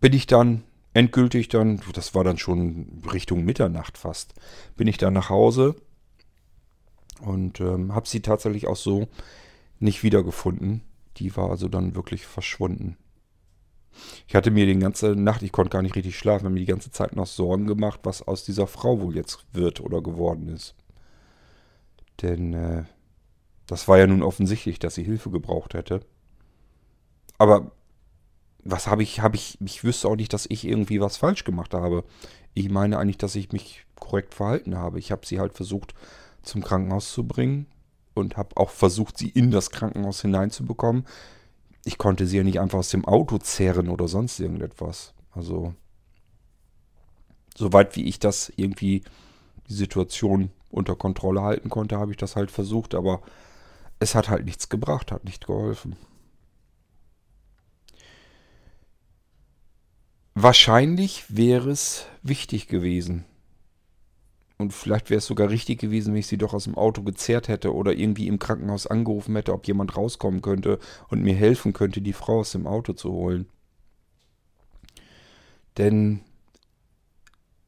bin ich dann endgültig dann, das war dann schon Richtung Mitternacht fast, bin ich dann nach Hause und ähm, habe sie tatsächlich auch so nicht wiedergefunden. Die war also dann wirklich verschwunden. Ich hatte mir die ganze Nacht, ich konnte gar nicht richtig schlafen, habe mir die ganze Zeit noch Sorgen gemacht, was aus dieser Frau wohl jetzt wird oder geworden ist. Denn äh, das war ja nun offensichtlich, dass sie Hilfe gebraucht hätte. Aber was habe ich, habe ich, ich wüsste auch nicht, dass ich irgendwie was falsch gemacht habe. Ich meine eigentlich, dass ich mich korrekt verhalten habe. Ich habe sie halt versucht zum Krankenhaus zu bringen und habe auch versucht, sie in das Krankenhaus hineinzubekommen. Ich konnte sie ja nicht einfach aus dem Auto zerren oder sonst irgendetwas. Also, soweit wie ich das irgendwie die Situation unter Kontrolle halten konnte, habe ich das halt versucht, aber es hat halt nichts gebracht, hat nicht geholfen. Wahrscheinlich wäre es wichtig gewesen, und vielleicht wäre es sogar richtig gewesen, wenn ich sie doch aus dem Auto gezerrt hätte oder irgendwie im Krankenhaus angerufen hätte, ob jemand rauskommen könnte und mir helfen könnte, die Frau aus dem Auto zu holen. Denn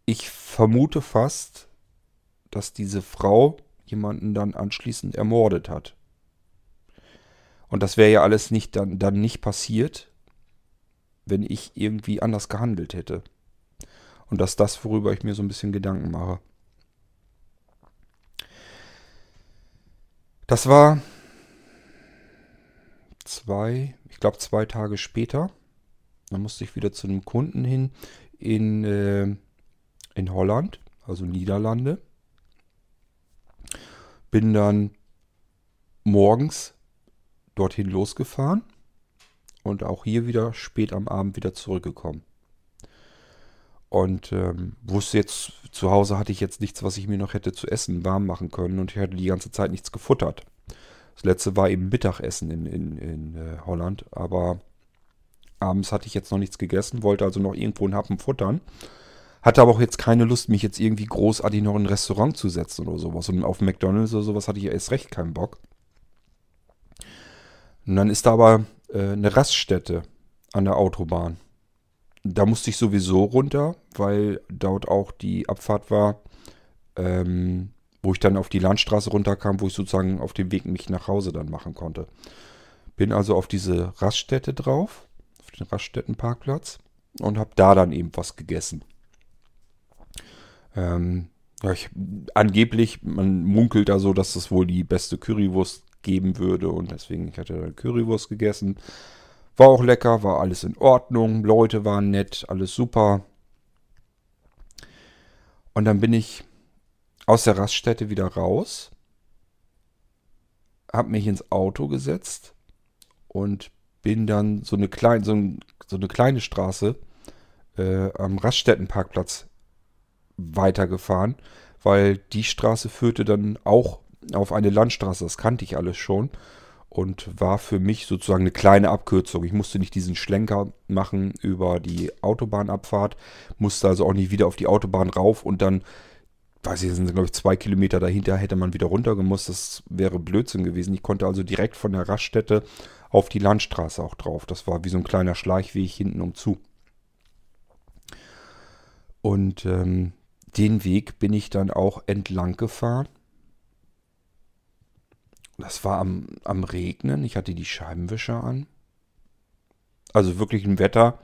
ich vermute fast, dass diese Frau jemanden dann anschließend ermordet hat. Und das wäre ja alles nicht dann, dann nicht passiert, wenn ich irgendwie anders gehandelt hätte. Und dass das, worüber ich mir so ein bisschen Gedanken mache. Das war zwei, ich glaube zwei Tage später. Da musste ich wieder zu einem Kunden hin in, äh, in Holland, also Niederlande. Bin dann morgens dorthin losgefahren und auch hier wieder spät am Abend wieder zurückgekommen. Und ähm, wusste jetzt, zu Hause hatte ich jetzt nichts, was ich mir noch hätte zu essen warm machen können und ich hatte die ganze Zeit nichts gefuttert. Das letzte war eben Mittagessen in, in, in äh, Holland, aber Abends hatte ich jetzt noch nichts gegessen, wollte also noch irgendwo einen Happen futtern. Hatte aber auch jetzt keine Lust, mich jetzt irgendwie großartig noch in ein Restaurant zu setzen oder sowas. Und auf McDonalds oder sowas hatte ich erst recht keinen Bock. Und dann ist da aber äh, eine Raststätte an der Autobahn. Da musste ich sowieso runter, weil dort auch die Abfahrt war, ähm, wo ich dann auf die Landstraße runterkam, wo ich sozusagen auf dem Weg mich nach Hause dann machen konnte. Bin also auf diese Raststätte drauf, auf den Raststättenparkplatz und habe da dann eben was gegessen. Ähm, ja, ich, angeblich, man munkelt da so, dass das wohl die beste Currywurst geben würde und deswegen, ich hatte dann Currywurst gegessen. War auch lecker, war alles in Ordnung, Leute waren nett, alles super. Und dann bin ich aus der Raststätte wieder raus, hab mich ins Auto gesetzt und bin dann so eine, klein, so, ein, so eine kleine Straße äh, am Raststättenparkplatz weitergefahren, weil die Straße führte dann auch auf eine Landstraße. Das kannte ich alles schon und war für mich sozusagen eine kleine Abkürzung. Ich musste nicht diesen Schlenker machen über die Autobahnabfahrt, musste also auch nicht wieder auf die Autobahn rauf und dann, weiß ich, sind glaube ich zwei Kilometer dahinter, hätte man wieder runtergemusst. Das wäre Blödsinn gewesen. Ich konnte also direkt von der Raststätte auf die Landstraße auch drauf. Das war wie so ein kleiner Schleichweg hinten um zu. Und ähm, den Weg bin ich dann auch entlang gefahren. Das war am, am Regnen. Ich hatte die Scheibenwischer an. Also wirklich ein Wetter,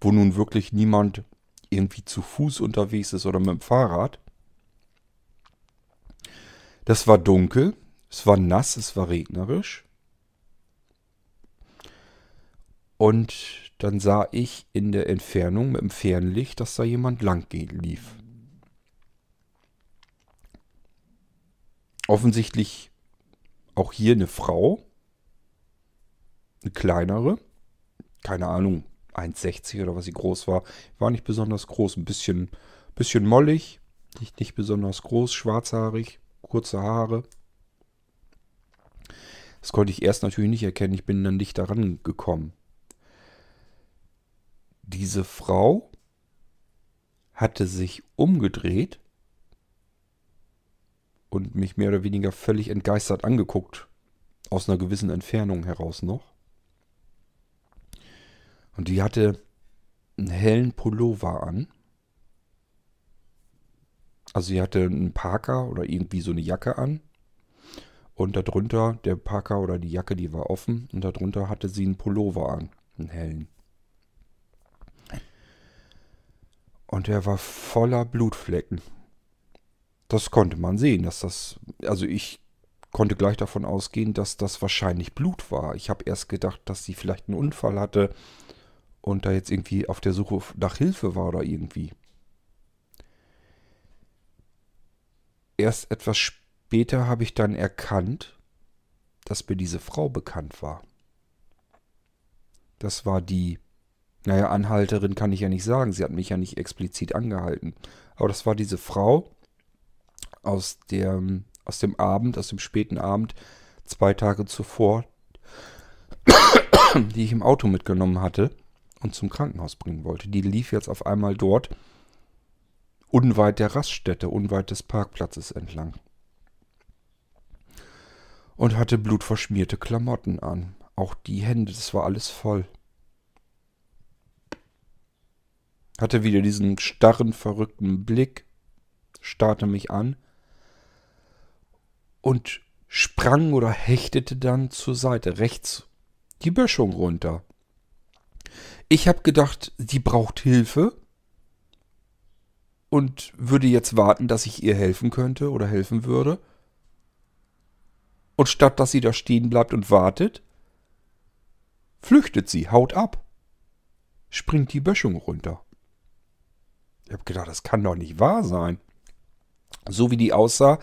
wo nun wirklich niemand irgendwie zu Fuß unterwegs ist oder mit dem Fahrrad. Das war dunkel, es war nass, es war regnerisch. Und dann sah ich in der Entfernung mit dem Fernlicht, dass da jemand lang lief. Offensichtlich auch hier eine Frau. Eine kleinere. Keine Ahnung, 1,60 oder was sie groß war. War nicht besonders groß. Ein bisschen, bisschen mollig. Nicht, nicht besonders groß, schwarzhaarig, kurze Haare. Das konnte ich erst natürlich nicht erkennen. Ich bin dann nicht daran gekommen. Diese Frau hatte sich umgedreht und mich mehr oder weniger völlig entgeistert angeguckt. Aus einer gewissen Entfernung heraus noch. Und die hatte einen hellen Pullover an. Also sie hatte einen Parker oder irgendwie so eine Jacke an. Und darunter, der Parker oder die Jacke, die war offen. Und darunter hatte sie einen Pullover an. Einen hellen. Und er war voller Blutflecken. Das konnte man sehen, dass das, also ich konnte gleich davon ausgehen, dass das wahrscheinlich Blut war. Ich habe erst gedacht, dass sie vielleicht einen Unfall hatte und da jetzt irgendwie auf der Suche nach Hilfe war oder irgendwie. Erst etwas später habe ich dann erkannt, dass mir diese Frau bekannt war. Das war die, naja, Anhalterin kann ich ja nicht sagen, sie hat mich ja nicht explizit angehalten. Aber das war diese Frau, aus, der, aus dem Abend, aus dem späten Abend, zwei Tage zuvor, die ich im Auto mitgenommen hatte und zum Krankenhaus bringen wollte. Die lief jetzt auf einmal dort, unweit der Raststätte, unweit des Parkplatzes entlang. Und hatte blutverschmierte Klamotten an. Auch die Hände, das war alles voll. Hatte wieder diesen starren, verrückten Blick, starrte mich an und sprang oder hechtete dann zur Seite, rechts die Böschung runter. Ich habe gedacht, sie braucht Hilfe und würde jetzt warten, dass ich ihr helfen könnte oder helfen würde. Und statt dass sie da stehen bleibt und wartet, flüchtet sie, haut ab, springt die Böschung runter. Ich habe gedacht, das kann doch nicht wahr sein. So wie die aussah,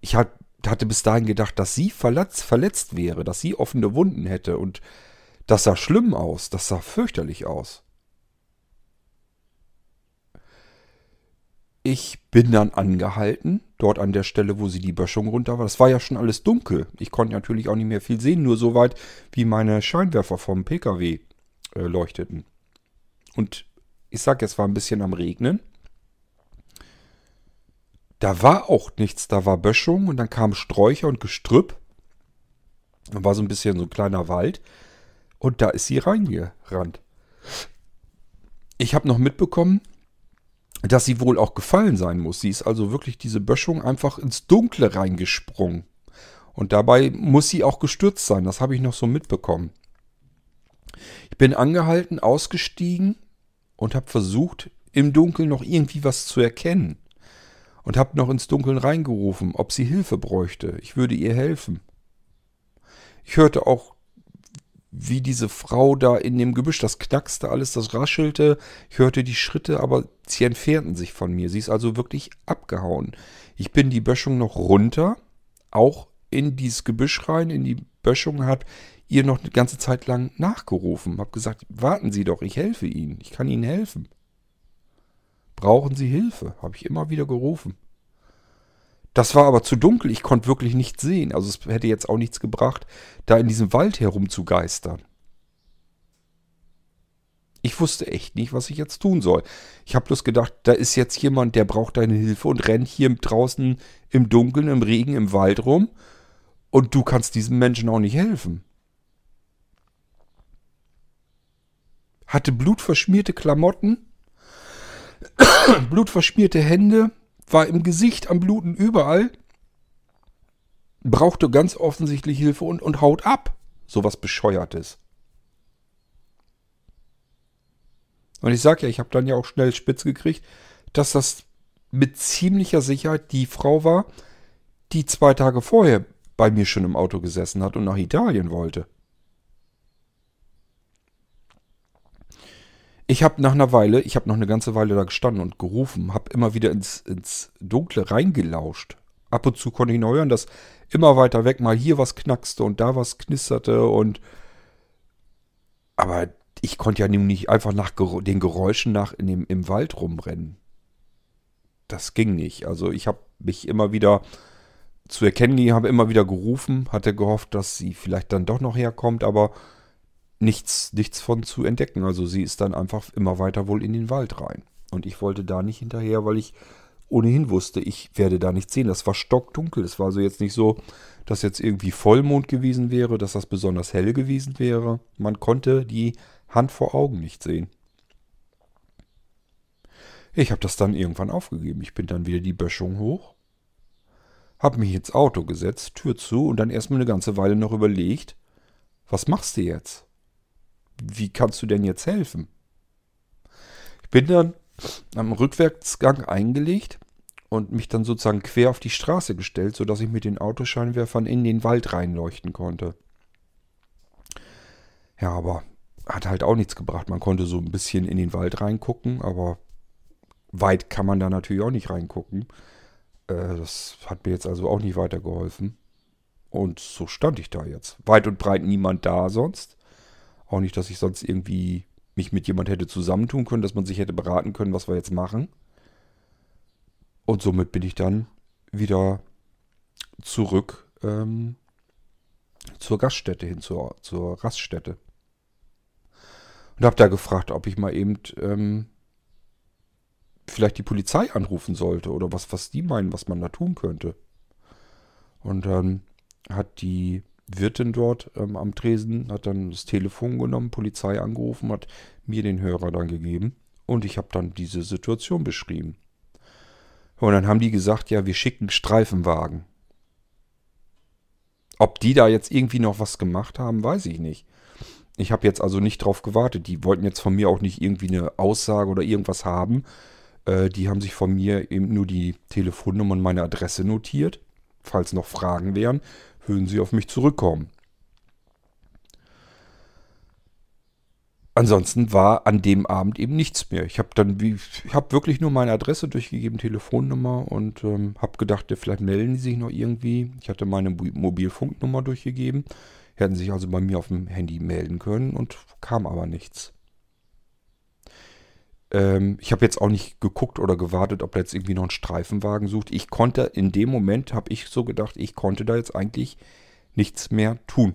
ich habe hatte bis dahin gedacht, dass sie verletzt, verletzt wäre, dass sie offene Wunden hätte und das sah schlimm aus, das sah fürchterlich aus. Ich bin dann angehalten, dort an der Stelle, wo sie die Böschung runter war. Das war ja schon alles dunkel. Ich konnte natürlich auch nicht mehr viel sehen, nur so weit, wie meine Scheinwerfer vom PKW äh, leuchteten. Und ich sag, es war ein bisschen am Regnen. Da war auch nichts, da war Böschung und dann kamen Sträucher und Gestrüpp. Da war so ein bisschen so ein kleiner Wald. Und da ist sie reingerannt. Ich habe noch mitbekommen, dass sie wohl auch gefallen sein muss. Sie ist also wirklich diese Böschung einfach ins Dunkle reingesprungen. Und dabei muss sie auch gestürzt sein. Das habe ich noch so mitbekommen. Ich bin angehalten, ausgestiegen und habe versucht, im Dunkeln noch irgendwie was zu erkennen. Und habe noch ins Dunkeln reingerufen, ob sie Hilfe bräuchte. Ich würde ihr helfen. Ich hörte auch, wie diese Frau da in dem Gebüsch, das knackste alles, das raschelte. Ich hörte die Schritte, aber sie entfernten sich von mir. Sie ist also wirklich abgehauen. Ich bin die Böschung noch runter, auch in dieses Gebüsch rein, in die Böschung, hat ihr noch eine ganze Zeit lang nachgerufen. Hab gesagt, warten Sie doch, ich helfe Ihnen, ich kann Ihnen helfen. Brauchen Sie Hilfe? Habe ich immer wieder gerufen. Das war aber zu dunkel, ich konnte wirklich nichts sehen. Also es hätte jetzt auch nichts gebracht, da in diesem Wald herumzugeistern. Ich wusste echt nicht, was ich jetzt tun soll. Ich habe bloß gedacht, da ist jetzt jemand, der braucht deine Hilfe und rennt hier draußen im Dunkeln, im Regen, im Wald rum. Und du kannst diesem Menschen auch nicht helfen. Hatte blutverschmierte Klamotten, blutverschmierte Hände, war im Gesicht am Bluten überall, brauchte ganz offensichtlich Hilfe und, und haut ab. Sowas Bescheuertes. Und ich sag ja, ich habe dann ja auch schnell spitz gekriegt, dass das mit ziemlicher Sicherheit die Frau war, die zwei Tage vorher bei mir schon im Auto gesessen hat und nach Italien wollte. Ich habe nach einer Weile, ich habe noch eine ganze Weile da gestanden und gerufen, habe immer wieder ins, ins Dunkle reingelauscht. Ab und zu konnte ich noch hören, dass immer weiter weg mal hier was knackste und da was knisterte und aber ich konnte ja nun nicht einfach nach den Geräuschen nach in dem, im Wald rumrennen. Das ging nicht. Also ich habe mich immer wieder zu erkennen gegeben, habe immer wieder gerufen, hatte gehofft, dass sie vielleicht dann doch noch herkommt, aber nichts, nichts von zu entdecken. Also sie ist dann einfach immer weiter wohl in den Wald rein. Und ich wollte da nicht hinterher, weil ich ohnehin wusste, ich werde da nichts sehen. Das war stockdunkel. Es war also jetzt nicht so, dass jetzt irgendwie Vollmond gewesen wäre, dass das besonders hell gewesen wäre. Man konnte die Hand vor Augen nicht sehen. Ich habe das dann irgendwann aufgegeben. Ich bin dann wieder die Böschung hoch, habe mich ins Auto gesetzt, Tür zu und dann erstmal eine ganze Weile noch überlegt, was machst du jetzt? Wie kannst du denn jetzt helfen? Ich bin dann am Rückwärtsgang eingelegt und mich dann sozusagen quer auf die Straße gestellt, sodass ich mit den Autoscheinwerfern in den Wald reinleuchten konnte. Ja, aber hat halt auch nichts gebracht. Man konnte so ein bisschen in den Wald reingucken, aber weit kann man da natürlich auch nicht reingucken. Äh, das hat mir jetzt also auch nicht weitergeholfen. Und so stand ich da jetzt. Weit und breit niemand da sonst. Auch nicht, dass ich sonst irgendwie mich mit jemand hätte zusammentun können, dass man sich hätte beraten können, was wir jetzt machen. Und somit bin ich dann wieder zurück ähm, zur Gaststätte hin, zur, zur Raststätte. Und habe da gefragt, ob ich mal eben ähm, vielleicht die Polizei anrufen sollte oder was, was die meinen, was man da tun könnte. Und dann hat die Wirtin dort ähm, am Tresen hat dann das Telefon genommen, Polizei angerufen, hat mir den Hörer dann gegeben und ich habe dann diese Situation beschrieben. Und dann haben die gesagt, ja, wir schicken Streifenwagen. Ob die da jetzt irgendwie noch was gemacht haben, weiß ich nicht. Ich habe jetzt also nicht drauf gewartet. Die wollten jetzt von mir auch nicht irgendwie eine Aussage oder irgendwas haben. Äh, die haben sich von mir eben nur die Telefonnummer und meine Adresse notiert, falls noch Fragen wären würden sie auf mich zurückkommen. Ansonsten war an dem Abend eben nichts mehr. Ich habe dann wie, ich habe wirklich nur meine Adresse durchgegeben, Telefonnummer und ähm, habe gedacht, vielleicht melden die sich noch irgendwie. Ich hatte meine Mobilfunknummer durchgegeben, hätten sich also bei mir auf dem Handy melden können und kam aber nichts. Ähm, ich habe jetzt auch nicht geguckt oder gewartet, ob er jetzt irgendwie noch einen Streifenwagen sucht. Ich konnte in dem Moment, habe ich so gedacht, ich konnte da jetzt eigentlich nichts mehr tun.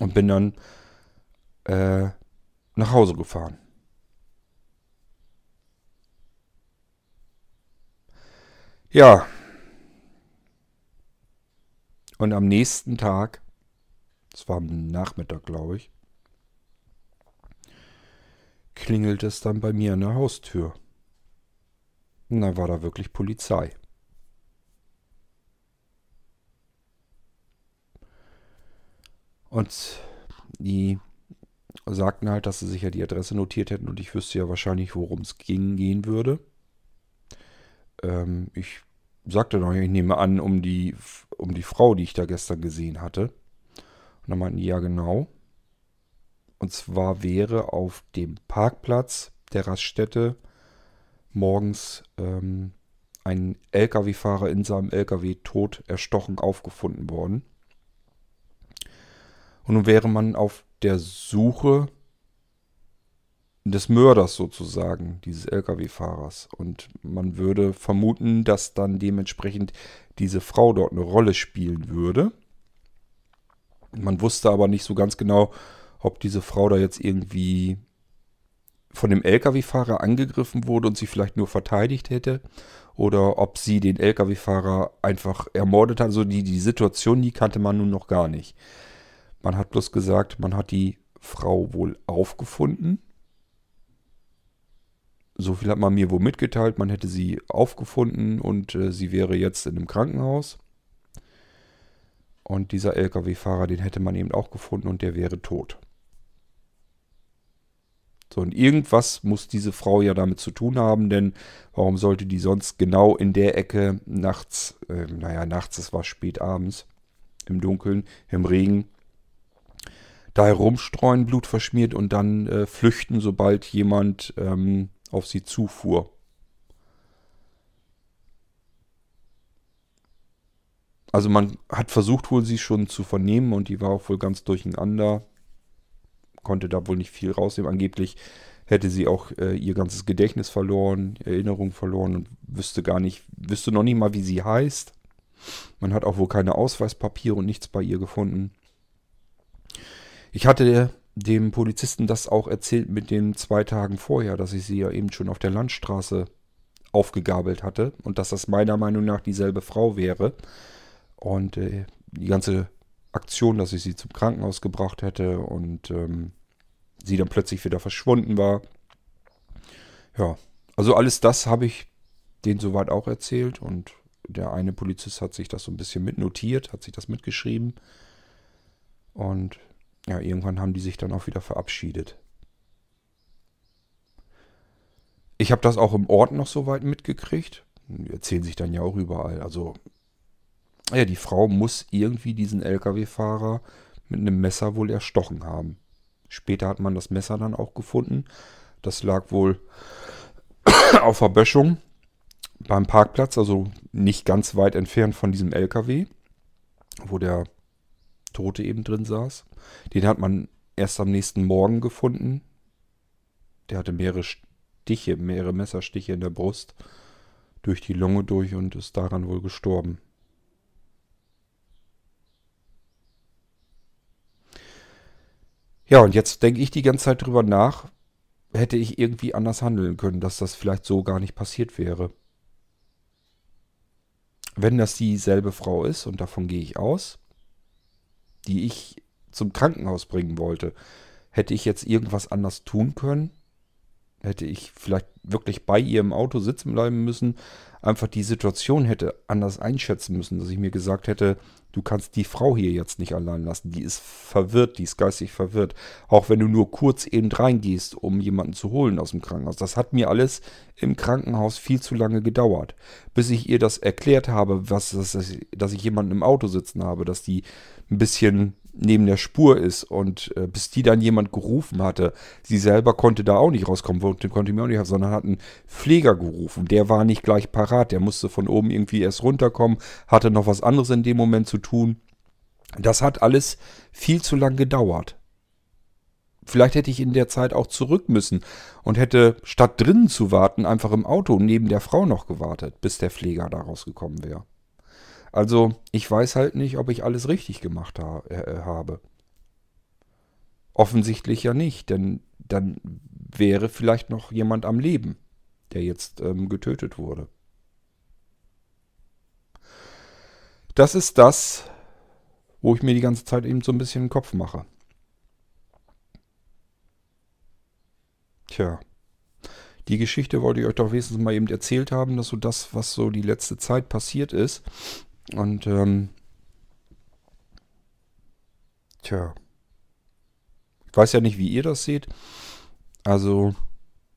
Und bin dann äh, nach Hause gefahren. Ja. Und am nächsten Tag, es war am Nachmittag, glaube ich, klingelt es dann bei mir an der Haustür. Und dann war da wirklich Polizei. Und die sagten halt, dass sie sich ja die Adresse notiert hätten und ich wüsste ja wahrscheinlich, worum es ging, gehen würde. Ähm, ich sagte noch, ich nehme an, um die, um die Frau, die ich da gestern gesehen hatte. Und dann meinten die, ja genau. Und zwar wäre auf dem Parkplatz der Raststätte morgens ähm, ein Lkw-Fahrer in seinem Lkw tot erstochen aufgefunden worden. Und nun wäre man auf der Suche des Mörders sozusagen, dieses Lkw-Fahrers. Und man würde vermuten, dass dann dementsprechend diese Frau dort eine Rolle spielen würde. Man wusste aber nicht so ganz genau, ob diese Frau da jetzt irgendwie von dem Lkw-Fahrer angegriffen wurde und sie vielleicht nur verteidigt hätte oder ob sie den Lkw-Fahrer einfach ermordet hat. Also die, die Situation, die kannte man nun noch gar nicht. Man hat bloß gesagt, man hat die Frau wohl aufgefunden. So viel hat man mir wohl mitgeteilt. Man hätte sie aufgefunden und äh, sie wäre jetzt in einem Krankenhaus. Und dieser Lkw-Fahrer, den hätte man eben auch gefunden und der wäre tot. So, und irgendwas muss diese Frau ja damit zu tun haben, denn warum sollte die sonst genau in der Ecke nachts, äh, naja, nachts, es war spät abends, im Dunkeln, im Regen, da herumstreuen, Blut verschmiert und dann äh, flüchten, sobald jemand ähm, auf sie zufuhr. Also man hat versucht wohl sie schon zu vernehmen und die war auch wohl ganz durcheinander. Konnte da wohl nicht viel rausnehmen. Angeblich hätte sie auch äh, ihr ganzes Gedächtnis verloren, Erinnerung verloren und wüsste gar nicht, wüsste noch nicht mal, wie sie heißt. Man hat auch wohl keine Ausweispapiere und nichts bei ihr gefunden. Ich hatte dem Polizisten das auch erzählt mit den zwei Tagen vorher, dass ich sie ja eben schon auf der Landstraße aufgegabelt hatte und dass das meiner Meinung nach dieselbe Frau wäre. Und äh, die ganze Aktion, dass ich sie zum Krankenhaus gebracht hätte und ähm, sie dann plötzlich wieder verschwunden war. Ja, also alles das habe ich denen soweit auch erzählt und der eine Polizist hat sich das so ein bisschen mitnotiert, hat sich das mitgeschrieben. Und ja, irgendwann haben die sich dann auch wieder verabschiedet. Ich habe das auch im Ort noch so weit mitgekriegt. Die erzählen sich dann ja auch überall. Also, ja, die Frau muss irgendwie diesen LKW-Fahrer mit einem Messer wohl erstochen haben. Später hat man das Messer dann auch gefunden. Das lag wohl auf der Böschung beim Parkplatz, also nicht ganz weit entfernt von diesem LKW, wo der Tote eben drin saß. Den hat man erst am nächsten Morgen gefunden. Der hatte mehrere Stiche, mehrere Messerstiche in der Brust durch die Lunge durch und ist daran wohl gestorben. Ja, und jetzt denke ich die ganze Zeit drüber nach, hätte ich irgendwie anders handeln können, dass das vielleicht so gar nicht passiert wäre. Wenn das dieselbe Frau ist, und davon gehe ich aus, die ich zum Krankenhaus bringen wollte. Hätte ich jetzt irgendwas anders tun können? Hätte ich vielleicht wirklich bei ihr im Auto sitzen bleiben müssen? Einfach die Situation hätte anders einschätzen müssen, dass ich mir gesagt hätte, du kannst die Frau hier jetzt nicht allein lassen. Die ist verwirrt, die ist geistig verwirrt. Auch wenn du nur kurz eben reingehst, um jemanden zu holen aus dem Krankenhaus. Das hat mir alles im Krankenhaus viel zu lange gedauert. Bis ich ihr das erklärt habe, was, dass, dass ich jemanden im Auto sitzen habe, dass die ein bisschen neben der Spur ist und äh, bis die dann jemand gerufen hatte, sie selber konnte da auch nicht rauskommen, konnte, mir auch nicht, sondern hat einen Pfleger gerufen. Der war nicht gleich parat, der musste von oben irgendwie erst runterkommen, hatte noch was anderes in dem Moment zu tun. Das hat alles viel zu lang gedauert. Vielleicht hätte ich in der Zeit auch zurück müssen und hätte statt drinnen zu warten einfach im Auto neben der Frau noch gewartet, bis der Pfleger da rausgekommen wäre. Also ich weiß halt nicht, ob ich alles richtig gemacht ha äh, habe. Offensichtlich ja nicht, denn dann wäre vielleicht noch jemand am Leben, der jetzt ähm, getötet wurde. Das ist das, wo ich mir die ganze Zeit eben so ein bisschen den Kopf mache. Tja. Die Geschichte wollte ich euch doch wenigstens mal eben erzählt haben, dass so das, was so die letzte Zeit passiert ist. Und, ähm, tja. Ich weiß ja nicht, wie ihr das seht. Also,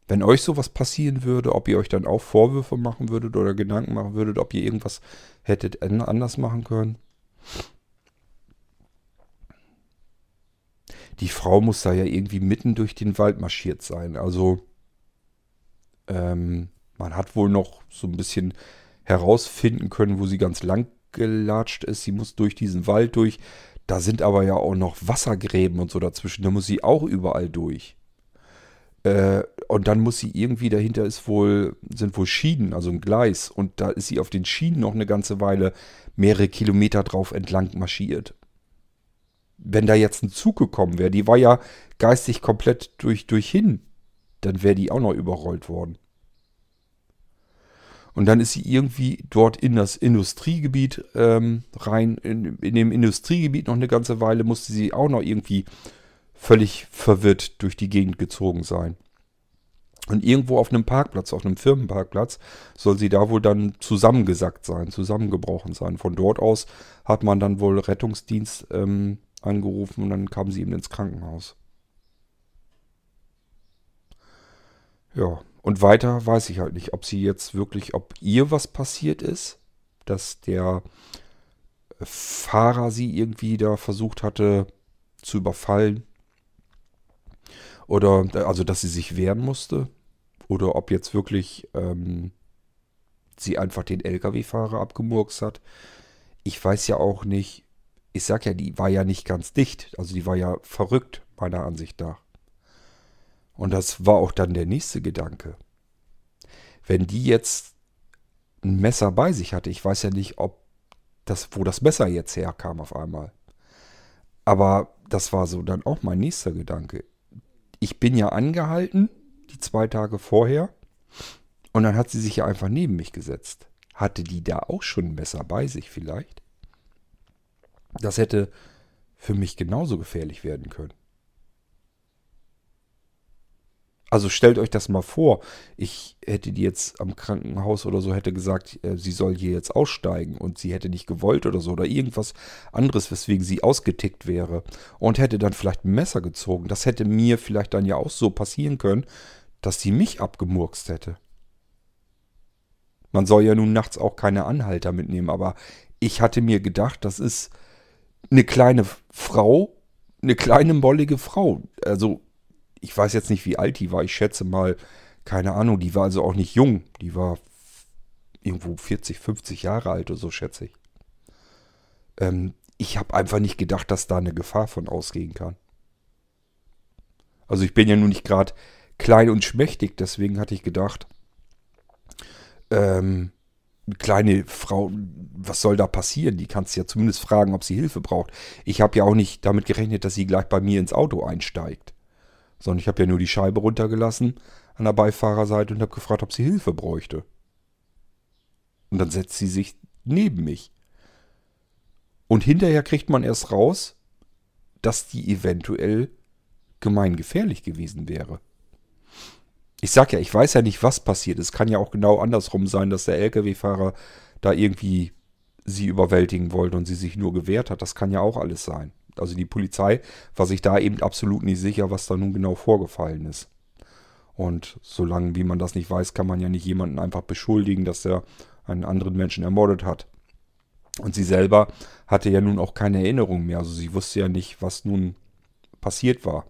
wenn euch sowas passieren würde, ob ihr euch dann auch Vorwürfe machen würdet oder Gedanken machen würdet, ob ihr irgendwas hättet anders machen können. Die Frau muss da ja irgendwie mitten durch den Wald marschiert sein. Also, ähm, man hat wohl noch so ein bisschen herausfinden können, wo sie ganz lang gelatscht ist. Sie muss durch diesen Wald durch. Da sind aber ja auch noch Wassergräben und so dazwischen. Da muss sie auch überall durch. Äh, und dann muss sie irgendwie, dahinter ist wohl, sind wohl Schienen, also ein Gleis. Und da ist sie auf den Schienen noch eine ganze Weile mehrere Kilometer drauf entlang marschiert. Wenn da jetzt ein Zug gekommen wäre, die war ja geistig komplett durch, durch hin dann wäre die auch noch überrollt worden. Und dann ist sie irgendwie dort in das Industriegebiet ähm, rein. In, in, dem Industriegebiet noch eine ganze Weile musste sie auch noch irgendwie völlig verwirrt durch die Gegend gezogen sein. Und irgendwo auf einem Parkplatz, auf einem Firmenparkplatz, soll sie da wohl dann zusammengesackt sein, zusammengebrochen sein. Von dort aus hat man dann wohl Rettungsdienst ähm, angerufen und dann kam sie eben ins Krankenhaus. Ja, und weiter weiß ich halt nicht, ob sie jetzt wirklich, ob ihr was passiert ist, dass der Fahrer sie irgendwie da versucht hatte zu überfallen. Oder, also, dass sie sich wehren musste. Oder ob jetzt wirklich ähm, sie einfach den LKW-Fahrer abgemurkst hat. Ich weiß ja auch nicht, ich sag ja, die war ja nicht ganz dicht. Also die war ja verrückt, meiner Ansicht nach. Und das war auch dann der nächste Gedanke. Wenn die jetzt ein Messer bei sich hatte, ich weiß ja nicht, ob das, wo das Messer jetzt herkam auf einmal. Aber das war so dann auch mein nächster Gedanke. Ich bin ja angehalten, die zwei Tage vorher, und dann hat sie sich ja einfach neben mich gesetzt. Hatte die da auch schon ein Messer bei sich vielleicht? Das hätte für mich genauso gefährlich werden können. Also stellt euch das mal vor, ich hätte die jetzt am Krankenhaus oder so hätte gesagt, äh, sie soll hier jetzt aussteigen und sie hätte nicht gewollt oder so oder irgendwas anderes, weswegen sie ausgetickt wäre und hätte dann vielleicht ein Messer gezogen. Das hätte mir vielleicht dann ja auch so passieren können, dass sie mich abgemurkst hätte. Man soll ja nun nachts auch keine Anhalter mitnehmen, aber ich hatte mir gedacht, das ist eine kleine Frau, eine kleine mollige Frau. Also ich weiß jetzt nicht, wie alt die war. Ich schätze mal, keine Ahnung, die war also auch nicht jung. Die war irgendwo 40, 50 Jahre alt oder so, schätze ich. Ähm, ich habe einfach nicht gedacht, dass da eine Gefahr von ausgehen kann. Also ich bin ja nun nicht gerade klein und schmächtig, deswegen hatte ich gedacht, ähm, kleine Frau, was soll da passieren? Die kannst ja zumindest fragen, ob sie Hilfe braucht. Ich habe ja auch nicht damit gerechnet, dass sie gleich bei mir ins Auto einsteigt sondern ich habe ja nur die Scheibe runtergelassen an der Beifahrerseite und habe gefragt, ob sie Hilfe bräuchte. Und dann setzt sie sich neben mich. Und hinterher kriegt man erst raus, dass die eventuell gemeingefährlich gewesen wäre. Ich sag ja, ich weiß ja nicht, was passiert. Es kann ja auch genau andersrum sein, dass der Lkw-Fahrer da irgendwie sie überwältigen wollte und sie sich nur gewehrt hat. Das kann ja auch alles sein also die Polizei war sich da eben absolut nicht sicher, was da nun genau vorgefallen ist. Und solange wie man das nicht weiß, kann man ja nicht jemanden einfach beschuldigen, dass er einen anderen Menschen ermordet hat. Und sie selber hatte ja nun auch keine Erinnerung mehr. Also sie wusste ja nicht, was nun passiert war.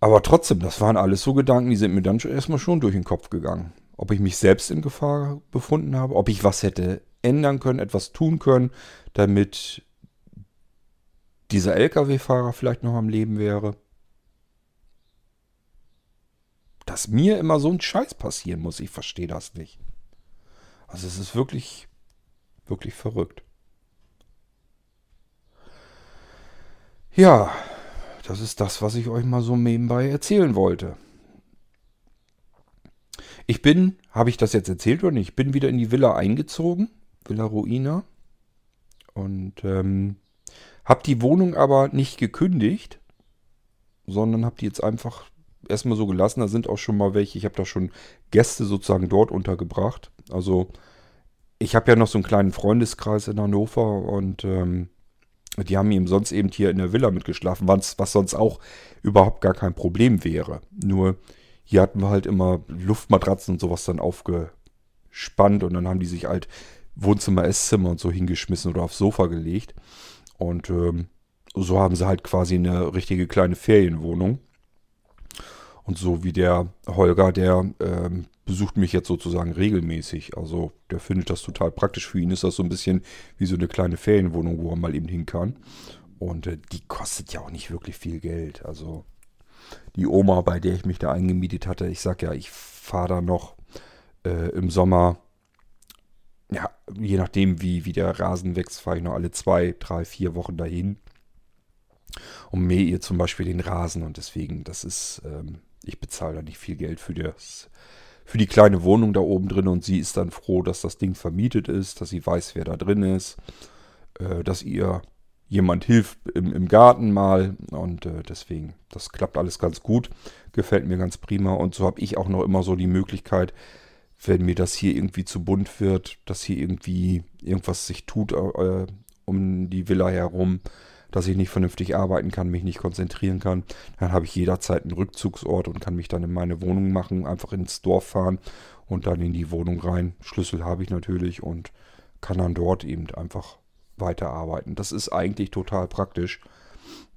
Aber trotzdem, das waren alles so Gedanken, die sind mir dann erstmal schon durch den Kopf gegangen. Ob ich mich selbst in Gefahr befunden habe, ob ich was hätte ändern können, etwas tun können, damit dieser Lkw-Fahrer vielleicht noch am Leben wäre. Dass mir immer so ein Scheiß passieren muss, ich verstehe das nicht. Also es ist wirklich, wirklich verrückt. Ja, das ist das, was ich euch mal so nebenbei erzählen wollte. Ich bin, habe ich das jetzt erzählt oder nicht? Ich bin wieder in die Villa eingezogen, Villa Ruina. Und ähm, habe die Wohnung aber nicht gekündigt, sondern habe die jetzt einfach erstmal so gelassen. Da sind auch schon mal welche. Ich habe da schon Gäste sozusagen dort untergebracht. Also ich habe ja noch so einen kleinen Freundeskreis in Hannover und ähm, die haben eben sonst eben hier in der Villa mitgeschlafen, was, was sonst auch überhaupt gar kein Problem wäre. Nur hier hatten wir halt immer Luftmatratzen und sowas dann aufgespannt und dann haben die sich halt Wohnzimmer, Esszimmer und so hingeschmissen oder aufs Sofa gelegt. Und ähm, so haben sie halt quasi eine richtige kleine Ferienwohnung. Und so wie der Holger, der ähm, besucht mich jetzt sozusagen regelmäßig. Also der findet das total praktisch. Für ihn ist das so ein bisschen wie so eine kleine Ferienwohnung, wo er mal eben hin kann. Und äh, die kostet ja auch nicht wirklich viel Geld. Also die Oma, bei der ich mich da eingemietet hatte, ich sag ja, ich fahre da noch äh, im Sommer, ja, je nachdem wie, wie der Rasen wächst, fahre ich noch alle zwei, drei, vier Wochen dahin. Und mähe ihr zum Beispiel den Rasen und deswegen, das ist, ähm, ich bezahle da nicht viel Geld für das für die kleine Wohnung da oben drin und sie ist dann froh, dass das Ding vermietet ist, dass sie weiß, wer da drin ist, äh, dass ihr jemand hilft im, im Garten mal und äh, deswegen, das klappt alles ganz gut, gefällt mir ganz prima und so habe ich auch noch immer so die Möglichkeit, wenn mir das hier irgendwie zu bunt wird, dass hier irgendwie irgendwas sich tut äh, um die Villa herum, dass ich nicht vernünftig arbeiten kann, mich nicht konzentrieren kann, dann habe ich jederzeit einen Rückzugsort und kann mich dann in meine Wohnung machen, einfach ins Dorf fahren und dann in die Wohnung rein. Schlüssel habe ich natürlich und kann dann dort eben einfach weiterarbeiten. Das ist eigentlich total praktisch.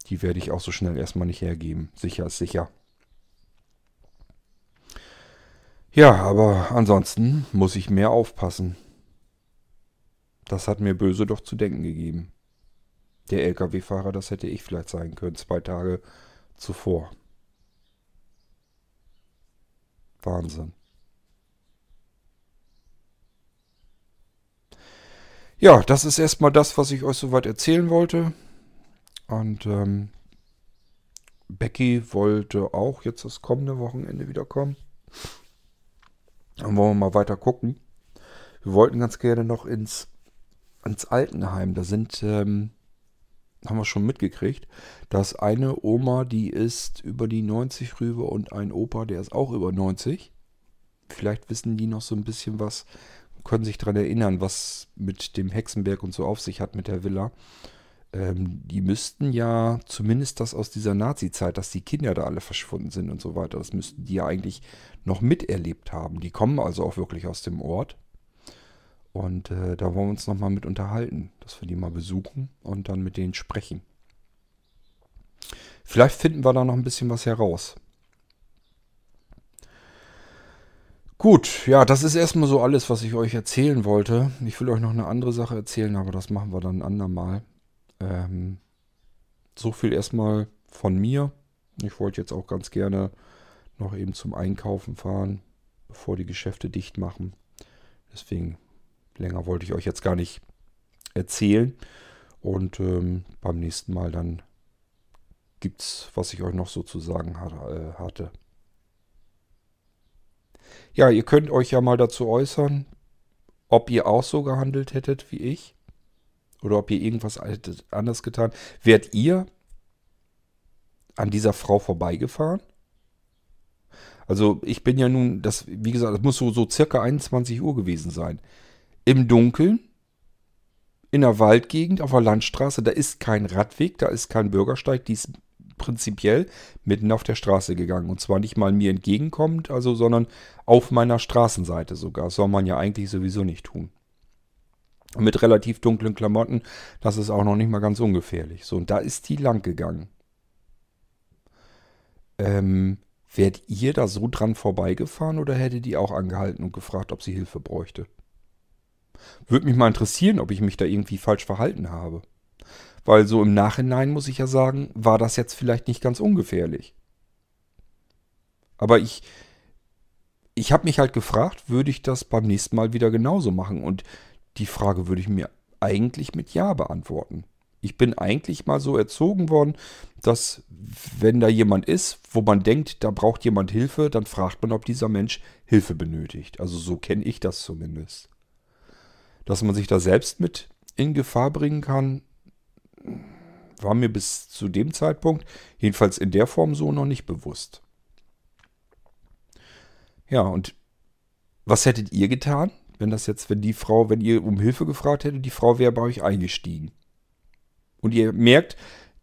Die werde ich auch so schnell erstmal nicht hergeben. Sicher ist sicher. Ja, aber ansonsten muss ich mehr aufpassen. Das hat mir böse doch zu denken gegeben. Der Lkw-Fahrer, das hätte ich vielleicht sein können, zwei Tage zuvor. Wahnsinn. Ja, das ist erstmal das, was ich euch soweit erzählen wollte. Und ähm, Becky wollte auch jetzt das kommende Wochenende wiederkommen. Dann wollen wir mal weiter gucken. Wir wollten ganz gerne noch ins, ins Altenheim. Da sind ähm, haben wir schon mitgekriegt, dass eine Oma, die ist über die 90 rüber und ein Opa, der ist auch über 90. Vielleicht wissen die noch so ein bisschen was, können sich daran erinnern, was mit dem Hexenberg und so auf sich hat mit der Villa. Ähm, die müssten ja zumindest das aus dieser Nazi-Zeit, dass die Kinder da alle verschwunden sind und so weiter, das müssten die ja eigentlich noch miterlebt haben. Die kommen also auch wirklich aus dem Ort. Und äh, da wollen wir uns nochmal mit unterhalten, dass wir die mal besuchen und dann mit denen sprechen. Vielleicht finden wir da noch ein bisschen was heraus. Gut, ja, das ist erstmal so alles, was ich euch erzählen wollte. Ich will euch noch eine andere Sache erzählen, aber das machen wir dann ein andermal. Ähm, so viel erstmal von mir. Ich wollte jetzt auch ganz gerne noch eben zum Einkaufen fahren, bevor die Geschäfte dicht machen. Deswegen Länger wollte ich euch jetzt gar nicht erzählen. Und ähm, beim nächsten Mal dann gibt es, was ich euch noch so zu sagen äh, hatte. Ja, ihr könnt euch ja mal dazu äußern, ob ihr auch so gehandelt hättet wie ich. Oder ob ihr irgendwas anders getan. Wärt ihr an dieser Frau vorbeigefahren? Also ich bin ja nun, das, wie gesagt, das muss so, so circa 21 Uhr gewesen sein im Dunkeln, in der Waldgegend, auf der Landstraße. Da ist kein Radweg, da ist kein Bürgersteig, die ist prinzipiell mitten auf der Straße gegangen. Und zwar nicht mal mir entgegenkommend, also, sondern auf meiner Straßenseite sogar. Das soll man ja eigentlich sowieso nicht tun. Mit relativ dunklen Klamotten, das ist auch noch nicht mal ganz ungefährlich. So, und da ist die lang gegangen. Ähm, wärt ihr da so dran vorbeigefahren oder hättet die auch angehalten und gefragt, ob sie Hilfe bräuchte? Würde mich mal interessieren, ob ich mich da irgendwie falsch verhalten habe. Weil so im Nachhinein muss ich ja sagen, war das jetzt vielleicht nicht ganz ungefährlich. Aber ich, ich habe mich halt gefragt, würde ich das beim nächsten Mal wieder genauso machen? Und die Frage würde ich mir eigentlich mit Ja beantworten. Ich bin eigentlich mal so erzogen worden, dass wenn da jemand ist, wo man denkt, da braucht jemand Hilfe, dann fragt man, ob dieser Mensch Hilfe benötigt. Also so kenne ich das zumindest. Dass man sich da selbst mit in Gefahr bringen kann, war mir bis zu dem Zeitpunkt, jedenfalls in der Form so noch nicht bewusst. Ja, und was hättet ihr getan, wenn das jetzt, wenn die Frau, wenn ihr um Hilfe gefragt hättet, die Frau wäre bei euch eingestiegen? Und ihr merkt,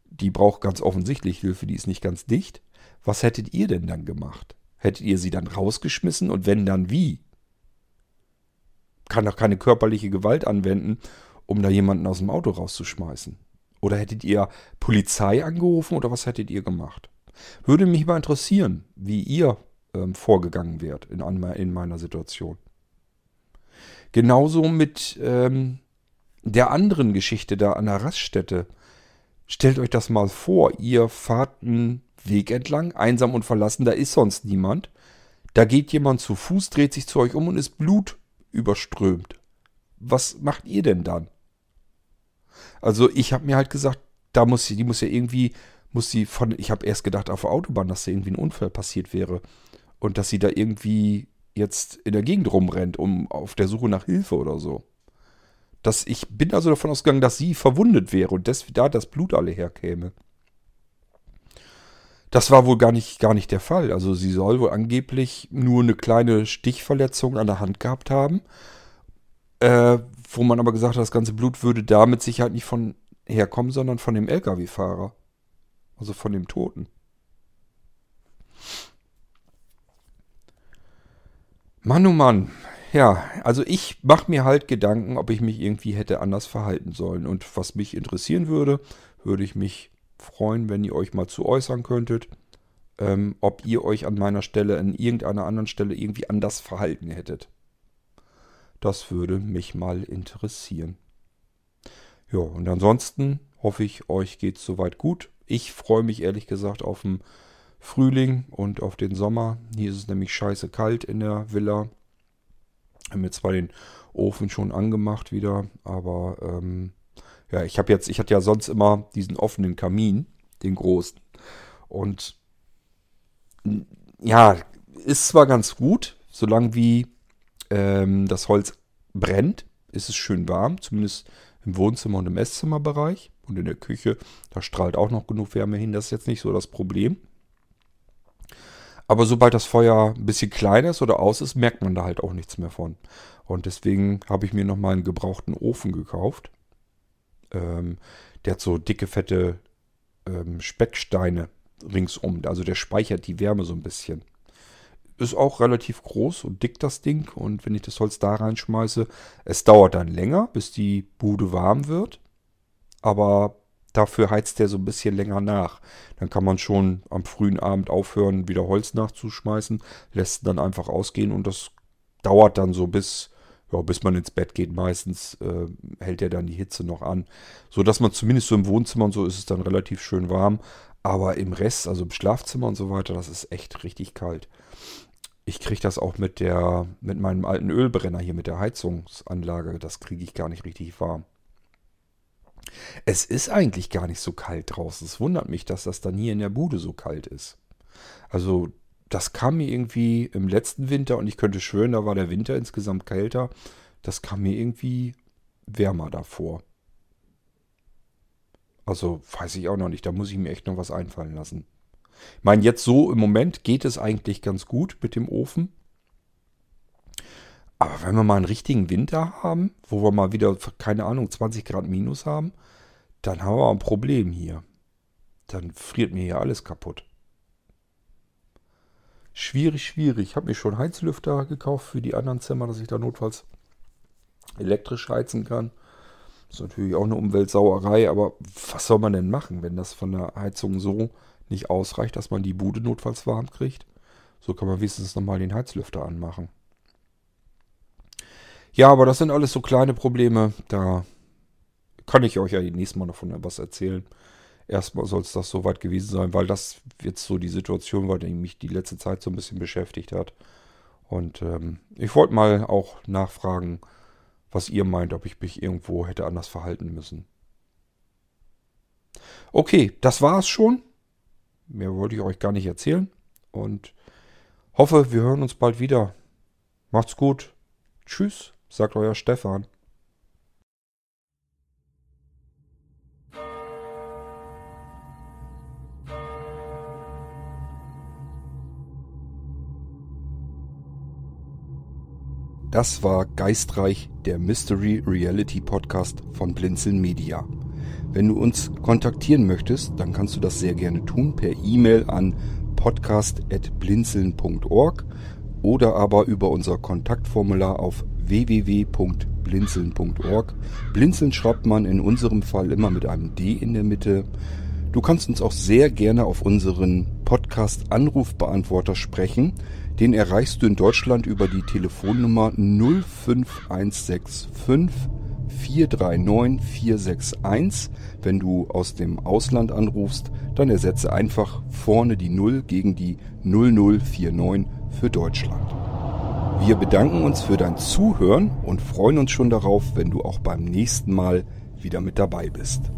die braucht ganz offensichtlich Hilfe, die ist nicht ganz dicht. Was hättet ihr denn dann gemacht? Hättet ihr sie dann rausgeschmissen und wenn dann wie? Kann doch keine körperliche Gewalt anwenden, um da jemanden aus dem Auto rauszuschmeißen. Oder hättet ihr Polizei angerufen oder was hättet ihr gemacht? Würde mich mal interessieren, wie ihr ähm, vorgegangen wärt in, in, meiner Situation. Genauso mit ähm, der anderen Geschichte da an der Raststätte. Stellt euch das mal vor, ihr fahrt einen Weg entlang, einsam und verlassen, da ist sonst niemand. Da geht jemand zu Fuß, dreht sich zu euch um und ist Blut überströmt. Was macht ihr denn dann? Also ich habe mir halt gesagt, da muss sie, die muss ja irgendwie, muss sie von, ich habe erst gedacht auf der Autobahn, dass da irgendwie ein Unfall passiert wäre und dass sie da irgendwie jetzt in der Gegend rumrennt, um auf der Suche nach Hilfe oder so. Das, ich bin also davon ausgegangen, dass sie verwundet wäre und des, da das Blut alle herkäme. Das war wohl gar nicht, gar nicht der Fall. Also sie soll wohl angeblich nur eine kleine Stichverletzung an der Hand gehabt haben, äh, wo man aber gesagt hat, das ganze Blut würde da mit Sicherheit nicht von herkommen, sondern von dem Lkw-Fahrer. Also von dem Toten. Mann, oh Mann. Ja, also ich mache mir halt Gedanken, ob ich mich irgendwie hätte anders verhalten sollen. Und was mich interessieren würde, würde ich mich freuen, wenn ihr euch mal zu äußern könntet, ähm, ob ihr euch an meiner Stelle, an irgendeiner anderen Stelle irgendwie anders verhalten hättet. Das würde mich mal interessieren. Ja, und ansonsten hoffe ich, euch geht es soweit gut. Ich freue mich ehrlich gesagt auf den Frühling und auf den Sommer. Hier ist es nämlich scheiße kalt in der Villa. Haben mir zwar den Ofen schon angemacht wieder, aber ähm, ja, ich habe jetzt, ich hatte ja sonst immer diesen offenen Kamin, den großen. Und ja, ist zwar ganz gut, solange wie ähm, das Holz brennt, ist es schön warm, zumindest im Wohnzimmer und im Esszimmerbereich. Und in der Küche, da strahlt auch noch genug Wärme hin, das ist jetzt nicht so das Problem. Aber sobald das Feuer ein bisschen kleiner ist oder aus ist, merkt man da halt auch nichts mehr von. Und deswegen habe ich mir nochmal einen gebrauchten Ofen gekauft. Ähm, der hat so dicke, fette ähm, Specksteine ringsum. Also der speichert die Wärme so ein bisschen. Ist auch relativ groß und dick das Ding. Und wenn ich das Holz da reinschmeiße, es dauert dann länger, bis die Bude warm wird. Aber Dafür heizt der so ein bisschen länger nach. Dann kann man schon am frühen Abend aufhören, wieder Holz nachzuschmeißen, lässt dann einfach ausgehen und das dauert dann so bis, ja, bis man ins Bett geht. Meistens äh, hält er dann die Hitze noch an. So dass man zumindest so im Wohnzimmer und so ist es dann relativ schön warm. Aber im Rest, also im Schlafzimmer und so weiter, das ist echt richtig kalt. Ich kriege das auch mit der, mit meinem alten Ölbrenner hier, mit der Heizungsanlage, das kriege ich gar nicht richtig warm. Es ist eigentlich gar nicht so kalt draußen. Es wundert mich, dass das dann hier in der Bude so kalt ist. Also, das kam mir irgendwie im letzten Winter und ich könnte schwören, da war der Winter insgesamt kälter. Das kam mir irgendwie wärmer davor. Also, weiß ich auch noch nicht. Da muss ich mir echt noch was einfallen lassen. Ich meine, jetzt so im Moment geht es eigentlich ganz gut mit dem Ofen. Aber wenn wir mal einen richtigen Winter haben, wo wir mal wieder, keine Ahnung, 20 Grad minus haben, dann haben wir ein Problem hier. Dann friert mir hier alles kaputt. Schwierig, schwierig. Ich habe mir schon Heizlüfter gekauft für die anderen Zimmer, dass ich da notfalls elektrisch heizen kann. Das ist natürlich auch eine Umweltsauerei, aber was soll man denn machen, wenn das von der Heizung so nicht ausreicht, dass man die Bude notfalls warm kriegt? So kann man wenigstens nochmal den Heizlüfter anmachen. Ja, aber das sind alles so kleine Probleme. Da kann ich euch ja nächstes Mal noch von was erzählen. Erstmal soll es das soweit gewesen sein, weil das jetzt so die Situation war, die mich die letzte Zeit so ein bisschen beschäftigt hat. Und ähm, ich wollte mal auch nachfragen, was ihr meint, ob ich mich irgendwo hätte anders verhalten müssen. Okay, das war's schon. Mehr wollte ich euch gar nicht erzählen. Und hoffe, wir hören uns bald wieder. Macht's gut. Tschüss, sagt euer Stefan. Das war Geistreich, der Mystery Reality Podcast von Blinzeln Media. Wenn du uns kontaktieren möchtest, dann kannst du das sehr gerne tun per E-Mail an podcast.blinzeln.org oder aber über unser Kontaktformular auf www.blinzeln.org. Blinzeln schreibt man in unserem Fall immer mit einem D in der Mitte. Du kannst uns auch sehr gerne auf unseren Podcast Anrufbeantworter sprechen. Den erreichst du in Deutschland über die Telefonnummer 05165 439 461. Wenn du aus dem Ausland anrufst, dann ersetze einfach vorne die 0 gegen die 0049 für Deutschland. Wir bedanken uns für dein Zuhören und freuen uns schon darauf, wenn du auch beim nächsten Mal wieder mit dabei bist.